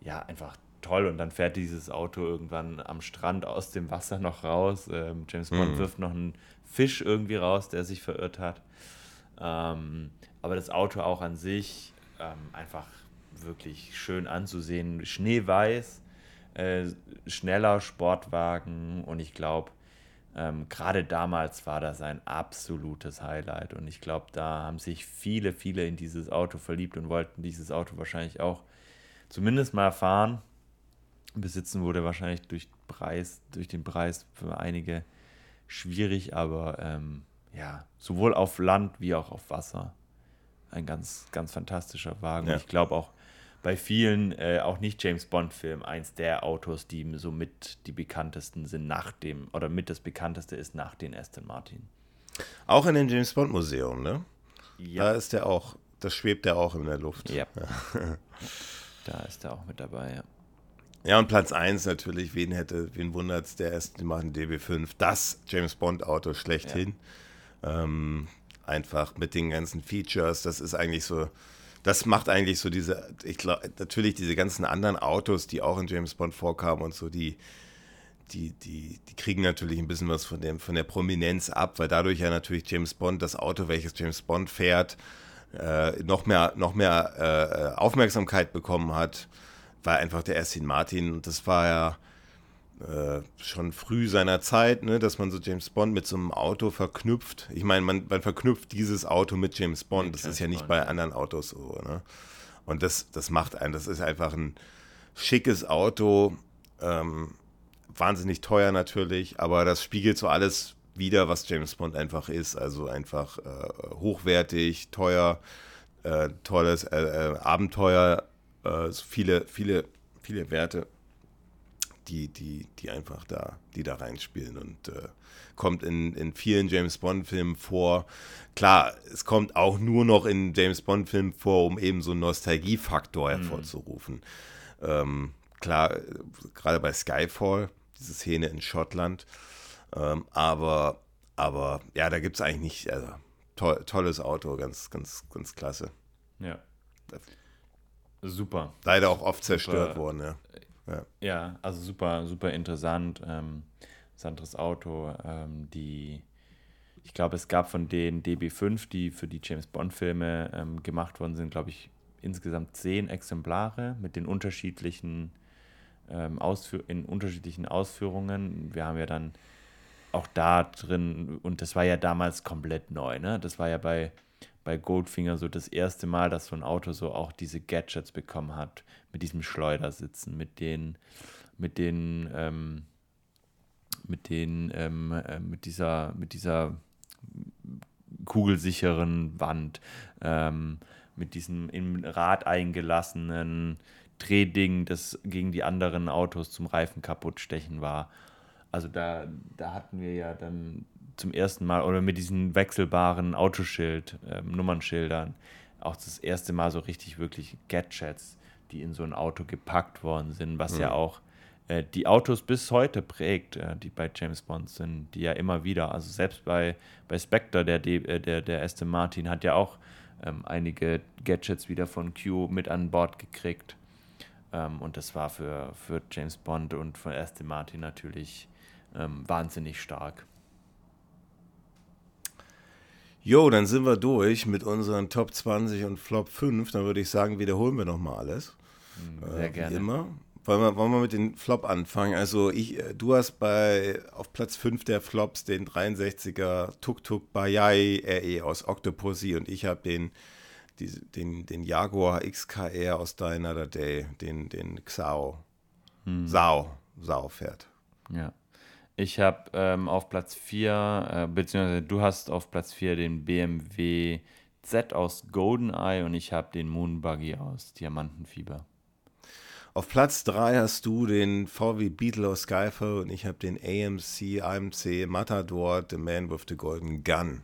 Speaker 2: ja, einfach toll. Und dann fährt dieses Auto irgendwann am Strand aus dem Wasser noch raus. Ähm, James Bond
Speaker 1: Mhm.
Speaker 2: wirft noch einen Fisch irgendwie raus, der sich verirrt hat. Ähm, aber das Auto auch an sich ähm, einfach wirklich schön anzusehen. Schneeweiß, äh, schneller Sportwagen und ich glaube, ähm, gerade damals war das ein absolutes Highlight und ich glaube, da haben sich viele, viele in dieses Auto verliebt und wollten dieses Auto wahrscheinlich auch zumindest mal fahren. Besitzen wurde wahrscheinlich durch, Preis, durch den Preis für einige schwierig, aber ähm, ja, sowohl auf Land wie auch auf Wasser. Ein ganz, ganz fantastischer Wagen.
Speaker 1: Ja.
Speaker 2: Und ich glaube auch bei vielen, äh, auch nicht James Bond-Filmen, eins der Autos, die so mit die bekanntesten sind nach dem, oder mit das bekannteste ist nach den Aston Martin.
Speaker 1: Auch in dem James Bond Museum, ne? Da
Speaker 2: Ja,
Speaker 1: ist der auch, das schwebt der auch in der Luft.
Speaker 2: ja. da ist er auch mit dabei, ja.
Speaker 1: Ja, und Platz 1 natürlich, wen hätte, wen wundert's, der Aston Martin DB5, das James Bond Auto schlechthin. Ähm, einfach mit den ganzen Features, das ist eigentlich so, das macht eigentlich so diese, ich glaube, natürlich diese ganzen anderen Autos, die auch in James Bond vorkamen und so, die, die, die, die kriegen natürlich ein bisschen was von, dem, von der Prominenz ab, weil dadurch ja natürlich James Bond, das Auto, welches James Bond fährt, äh, noch mehr, noch mehr äh, Aufmerksamkeit bekommen hat, war einfach der Aston Martin. Und das war ja äh, schon früh seiner Zeit, ne, dass man so James Bond mit so einem Auto verknüpft. Ich meine, man, man verknüpft dieses Auto mit James Bond.
Speaker 2: Mit
Speaker 1: das
Speaker 2: James
Speaker 1: ist ja nicht
Speaker 2: Bond,
Speaker 1: bei
Speaker 2: ja.
Speaker 1: anderen Autos so. Ne? Und das, das macht einen, das ist einfach ein schickes Auto. Ähm, wahnsinnig teuer natürlich, aber das spiegelt so alles wider, was James Bond einfach ist. Also einfach äh, hochwertig, teuer, äh, tolles äh, äh, Abenteuer, äh, so viele, viele, viele Werte, die, die, die einfach da, die da reinspielen und äh, kommt in, in vielen James Bond-Filmen vor. Klar, es kommt auch nur noch in James Bond-Filmen vor, um eben so einen Nostalgiefaktor hervorzurufen. Ähm, klar, gerade bei Skyfall, diese Szene in Schottland. Ähm, aber, aber ja, da gibt es eigentlich nicht, also to tolles Auto, ganz, ganz, ganz klasse.
Speaker 2: Ja. Super.
Speaker 1: Leider auch oft zerstört
Speaker 2: Super.
Speaker 1: worden, ja. Ja.
Speaker 2: Ja, also super, super interessant. Ähm, interessantes Auto. Ähm, die, ich glaube, es gab von den DB5, die für die James Bond-Filme ähm, gemacht worden sind, glaube ich, insgesamt zehn Exemplare mit den unterschiedlichen ähm, Ausführ in unterschiedlichen Ausführungen. Wir haben ja dann auch da drin, und das war ja damals komplett neu, ne? Das war ja bei, bei Goldfinger so das erste Mal, dass so ein Auto so auch diese Gadgets bekommen hat, mit diesem Schleudersitzen, mit den, mit den, ähm, mit den, ähm, äh, mit dieser, mit dieser kugelsicheren Wand, ähm, mit diesem im Rad eingelassenen Drehding, das gegen die anderen Autos zum Reifen kaputt stechen war. Also da, da hatten wir ja dann zum ersten Mal, oder mit diesen wechselbaren Autoschild, ähm, Nummernschildern, auch das erste Mal so richtig wirklich Gadgets, die in so ein Auto gepackt worden sind, was mhm. ja auch äh, die Autos bis heute prägt, äh, die bei James Bond sind, die ja immer wieder, also selbst bei, bei Spectre, der, äh, der, der Aston Martin, hat ja auch ähm, einige Gadgets wieder von Q mit an Bord gekriegt. Ähm, und das war für, für James Bond und für Aston Martin natürlich ähm, wahnsinnig stark.
Speaker 1: Jo, dann sind wir durch mit unseren Top 20 und Flop 5. Dann würde ich sagen, wiederholen wir nochmal alles.
Speaker 2: Hm, sehr äh, gerne.
Speaker 1: Wie immer. Wollen wir, wollen wir mit den Flop anfangen? Also ich, äh, du hast bei auf Platz 5 der Flops den 63er Tuk Tuk Bayai RE aus Octopussy und ich habe den, die, den, den Jaguar XKR aus Deiner Day, den, den Xao. Hm. Sau, Sau-Pferd.
Speaker 2: Ja. Ich habe ähm, auf Platz 4, äh, beziehungsweise du hast auf Platz 4 den BMW Z aus GoldenEye und ich habe den Moonbuggy aus Diamantenfieber.
Speaker 1: Auf Platz 3 hast du den VW Beetle aus Skyfall und ich habe den AMC AMC Matador The Man with the Golden Gun.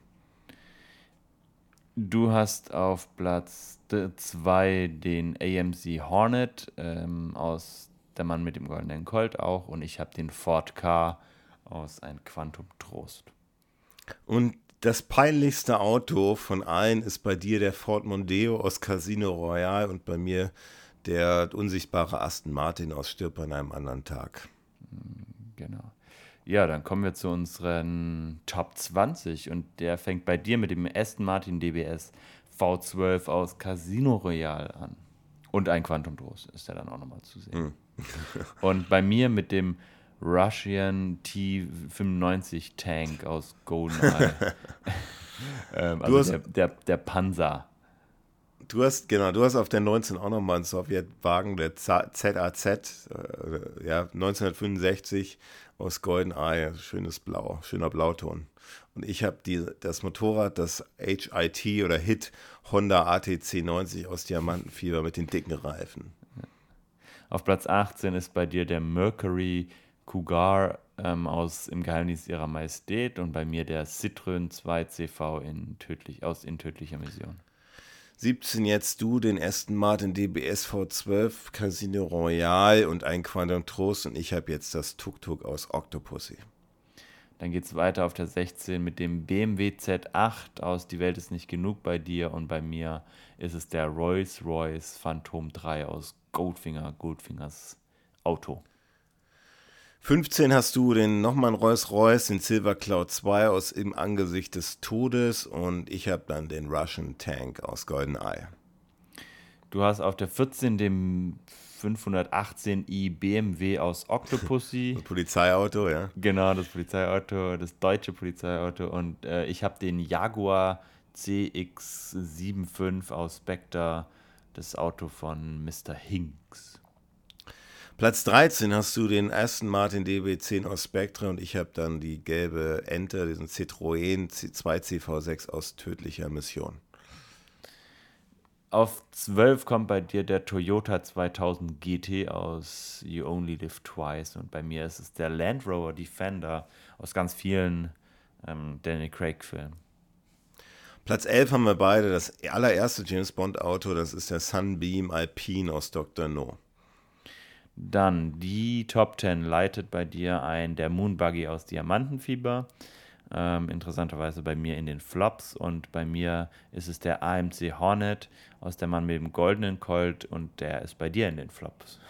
Speaker 2: Du hast auf Platz 2 den AMC Hornet ähm, aus Der Mann mit dem goldenen Colt auch und ich habe den Ford Car aus Ein Quantum Trost.
Speaker 1: Und das peinlichste Auto von allen ist bei dir der Ford Mondeo aus Casino Royale und bei mir der unsichtbare Aston Martin aus Stirb an einem anderen Tag.
Speaker 2: Genau. Ja, dann kommen wir zu unseren Top 20 und der fängt bei dir mit dem Aston Martin DBS V12 aus Casino Royale an. Und ein Quantum Trost ist ja dann auch nochmal zu sehen. Mm. und bei mir mit dem Russian T95 Tank aus GoldenEye. ähm, also der, der, der Panzer
Speaker 1: du hast, genau, du hast auf der 19 auch nochmal einen Sowjetwagen, der ZAZ, äh, ja, 1965 aus GoldenEye, schönes Blau, schöner Blauton. Und ich habe das Motorrad, das HIT oder HIT Honda ATC 90 aus Diamantenfieber mit den dicken Reifen.
Speaker 2: Auf Platz 18 ist bei dir der Mercury Cougar ähm, aus Im Geheimnis ihrer Majestät und bei mir der Citroën 2 CV in tödlich, aus In tödlicher Mission.
Speaker 1: 17 jetzt du den Aston Martin DBS V12 Casino Royale und ein Quantum Trost und ich habe jetzt das Tuk-Tuk aus Octopussy.
Speaker 2: Dann geht es weiter auf der 16 mit dem BMW Z8 aus Die Welt ist nicht genug bei dir und bei mir ist es der Rolls-Royce Phantom 3 aus Goldfinger, Goldfingers Auto.
Speaker 1: 15 hast du den nochmal einen Rolls-Royce, den Silver Cloud 2 aus Im Angesicht des Todes und ich habe dann den Russian Tank aus GoldenEye.
Speaker 2: Du hast auf der 14 den 518i BMW aus Octopussy.
Speaker 1: Das Polizeiauto, ja.
Speaker 2: Genau, das Polizeiauto, das deutsche Polizeiauto. Und äh, ich habe den Jaguar CX75 aus Spectre, das Auto von Mr. Hinks.
Speaker 1: Platz 13 hast du den Aston Martin DB10 aus Spectre und ich habe dann die gelbe Ente, diesen Citroën 2CV6 aus tödlicher Mission.
Speaker 2: Auf 12 kommt bei dir der Toyota 2000 GT aus You Only Live Twice und bei mir ist es der Land Rover Defender aus ganz vielen ähm, Danny Craig Filmen.
Speaker 1: Platz 11 haben wir beide, das allererste James Bond Auto, das ist der Sunbeam Alpine aus Dr. No.
Speaker 2: Dann die Top 10 leitet bei dir ein der Moonbuggy aus Diamantenfieber. Ähm, interessanterweise bei mir in den Flops und bei mir ist es der AMC Hornet aus der Mann mit dem goldenen Colt und der ist bei dir in den Flops.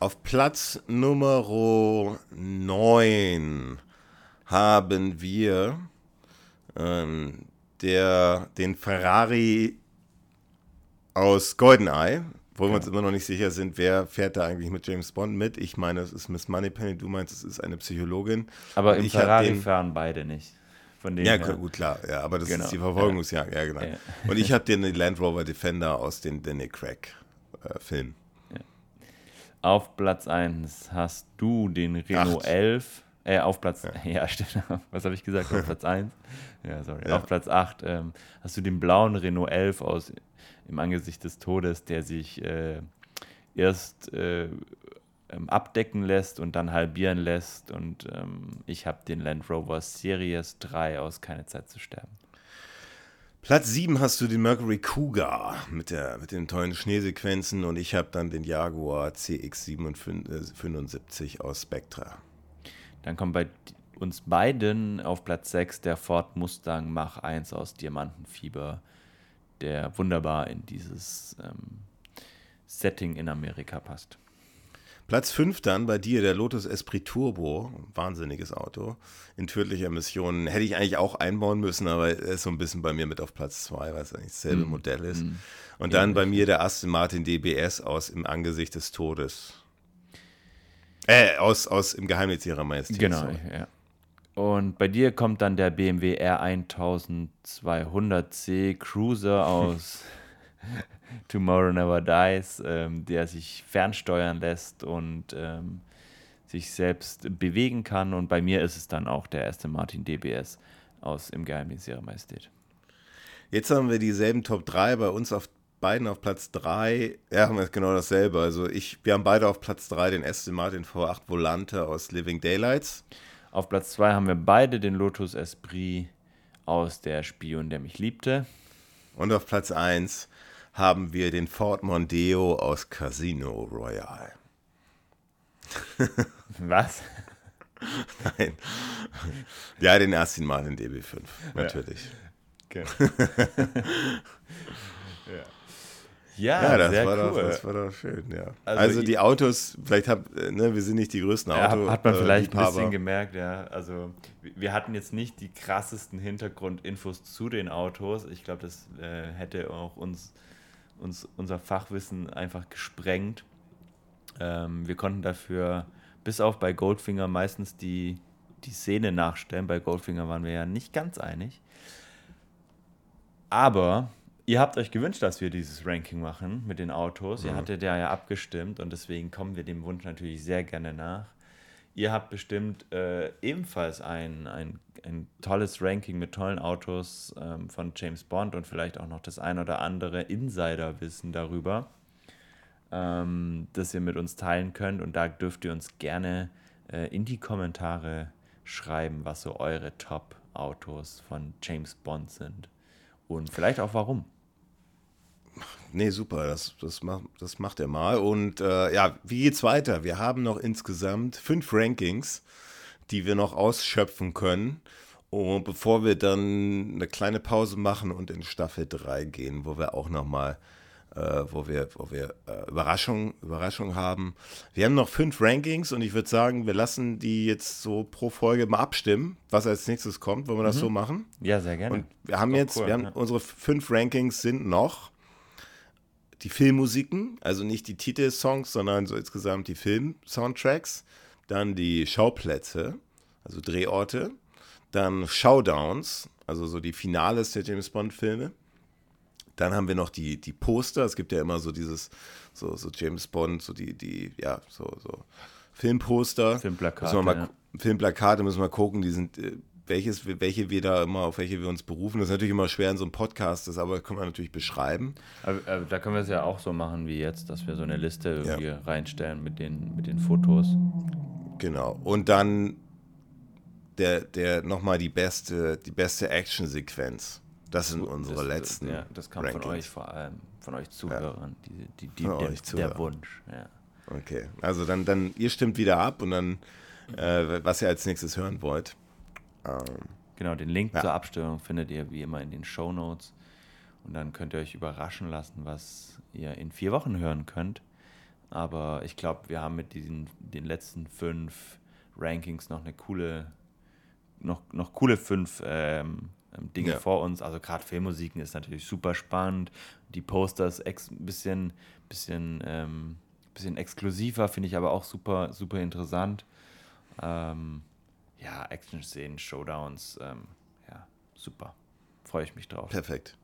Speaker 1: Auf Platz Nummer 9 haben wir ähm, der, den Ferrari aus GoldenEye wo wir uns immer noch nicht sicher sind, wer fährt da eigentlich mit James Bond mit. Ich meine, es ist Miss Moneypenny, du meinst, es ist eine Psychologin.
Speaker 2: Aber im Ferrari den, fahren beide nicht.
Speaker 1: Von ja, her. gut, klar. Ja, aber das genau. ist die Verfolgungsjagd. Ja, ja genau. Ja. Und ich habe den Land Rover Defender aus den Danny Craig-Filmen.
Speaker 2: Äh, Auf Platz 1 hast du den Renault Acht. 11. Äh, auf Platz, ja, ja stimmt. Was habe ich gesagt? Auf Platz 1? Ja, sorry. Ja. Auf Platz 8 ähm, hast du den blauen Renault 11 aus Im Angesicht des Todes, der sich äh, erst äh, ähm, abdecken lässt und dann halbieren lässt. Und ähm, ich habe den Land Rover Series 3 aus Keine Zeit zu sterben.
Speaker 1: Platz 7 hast du den Mercury Cougar mit, der, mit den tollen Schneesequenzen und ich habe dann den Jaguar CX75 aus Spectra.
Speaker 2: Dann kommt bei uns beiden auf Platz 6 der Ford Mustang Mach 1 aus Diamantenfieber, der wunderbar in dieses ähm, Setting in Amerika passt.
Speaker 1: Platz 5 dann bei dir der Lotus Esprit Turbo, wahnsinniges Auto, in tödlicher Mission. Hätte ich eigentlich auch einbauen müssen, aber er ist so ein bisschen bei mir mit auf Platz 2, weil es eigentlich dasselbe mm. Modell ist. Mm. Und dann ja, bei mir der Aston Martin DBS aus Im Angesicht des Todes. Äh, aus, aus Im Geheimnis ihrer Majestät.
Speaker 2: Genau, ja. Und bei dir kommt dann der BMW R1200C Cruiser aus Tomorrow Never Dies, ähm, der sich fernsteuern lässt und ähm, sich selbst bewegen kann. Und bei mir ist es dann auch der erste Martin DBS aus Im Geheimnis ihrer Majestät.
Speaker 1: Jetzt haben wir dieselben Top 3 bei uns auf beiden auf Platz 3. Ja, haben wir genau dasselbe. Also ich, wir haben beide auf Platz 3 den Aston Martin V8 Volante aus Living Daylights.
Speaker 2: Auf Platz 2 haben wir beide den Lotus Esprit aus Der Spion, der mich liebte.
Speaker 1: Und auf Platz 1 haben wir den Ford Mondeo aus Casino Royale.
Speaker 2: Was?
Speaker 1: Nein. Ja, den Aston Martin DB5, natürlich. Ja. Okay. ja. Ja, ja das, war cool. doch, das war doch schön, ja. Also, also die Autos, vielleicht hab, ne, wir sind nicht die größten Autos.
Speaker 2: Ja, hat man äh, vielleicht ein bisschen gemerkt, ja. Also wir hatten jetzt nicht die krassesten Hintergrundinfos zu den Autos. Ich glaube, das äh, hätte auch uns uns unser Fachwissen einfach gesprengt. Ähm, wir konnten dafür bis auf bei Goldfinger meistens die, die Szene nachstellen. Bei Goldfinger waren wir ja nicht ganz einig. Aber ihr habt euch gewünscht, dass wir dieses Ranking machen mit den Autos. Mhm. Ihr hattet ja, ja abgestimmt und deswegen kommen wir dem Wunsch natürlich sehr gerne nach. Ihr habt bestimmt äh, ebenfalls ein, ein, ein tolles Ranking mit tollen Autos ähm, von James Bond und vielleicht auch noch das ein oder andere Insiderwissen darüber, ähm, das ihr mit uns teilen könnt. Und da dürft ihr uns gerne äh, in die Kommentare schreiben, was so eure Top-Autos von James Bond sind. Und vielleicht auch warum.
Speaker 1: Nee, super, das, das, macht, das macht er mal. Und äh, ja, wie geht's weiter? Wir haben noch insgesamt fünf Rankings, die wir noch ausschöpfen können. Und bevor wir dann eine kleine Pause machen und in Staffel 3 gehen, wo wir auch nochmal, äh, wo wir, wo wir äh, Überraschung, Überraschung haben. Wir haben noch fünf Rankings und ich würde sagen, wir lassen die jetzt so pro Folge mal abstimmen, was als nächstes kommt. Wollen wir das mhm. so machen?
Speaker 2: Ja, sehr gerne.
Speaker 1: Und wir haben jetzt, cool, wir haben ja. unsere fünf Rankings sind noch die Filmmusiken, also nicht die Titelsongs, sondern so insgesamt die Film-Soundtracks, dann die Schauplätze, also Drehorte, dann Showdowns, also so die Finales der James Bond-Filme. Dann haben wir noch die, die Poster. Es gibt ja immer so dieses, so, so James Bond, so die, die, ja, so, so Filmposter.
Speaker 2: Filmplakate.
Speaker 1: Müssen wir mal, ja. Filmplakate müssen wir gucken, die sind äh, welches, welche wir da immer, auf welche wir uns berufen. Das ist natürlich immer schwer in so einem Podcast, das aber können wir natürlich beschreiben.
Speaker 2: Aber, aber da können wir es ja auch so machen wie jetzt, dass wir so eine Liste irgendwie ja. reinstellen mit den, mit den Fotos.
Speaker 1: Genau. Und dann der, der nochmal die beste, die beste Action-Sequenz. Das sind unsere das, letzten.
Speaker 2: Ja, das kam Rankings. von euch vor allem, von euch Zuhörern, ja. die, die, die, der, euch der, Wunsch. Ja.
Speaker 1: Okay, also dann, dann, ihr stimmt wieder ab und dann, äh, was ihr als nächstes hören wollt.
Speaker 2: Ähm, genau, den Link ja. zur Abstimmung findet ihr wie immer in den Show Notes. Und dann könnt ihr euch überraschen lassen, was ihr in vier Wochen hören könnt. Aber ich glaube, wir haben mit diesen den letzten fünf Rankings noch eine coole, noch, noch coole fünf ähm Dinge ja. vor uns. Also gerade Filmmusiken ist natürlich super spannend. Die Posters ein bisschen, bisschen, ähm, bisschen exklusiver, finde ich aber auch super, super interessant. Ähm, ja, Action-Szenen, Showdowns, ähm, ja, super. Freue ich mich drauf.
Speaker 1: Perfekt.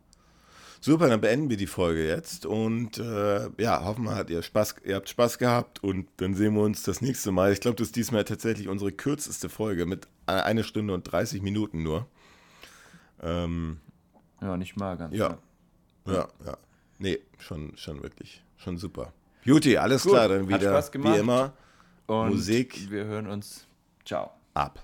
Speaker 1: Super, dann beenden wir die Folge jetzt und äh, ja, hoffen wir, hat ihr, Spaß, ihr habt Spaß gehabt und dann sehen wir uns das nächste Mal. Ich glaube, das ist diesmal tatsächlich unsere kürzeste Folge mit einer Stunde und 30 Minuten nur. Ähm,
Speaker 2: ja, nicht mal ganz.
Speaker 1: Ja, ja, ja. ja. Nee, schon, schon wirklich, schon super. Beauty, alles Gut, klar, dann wieder wie immer.
Speaker 2: Und Musik. Wir hören uns. Ciao.
Speaker 1: Ab.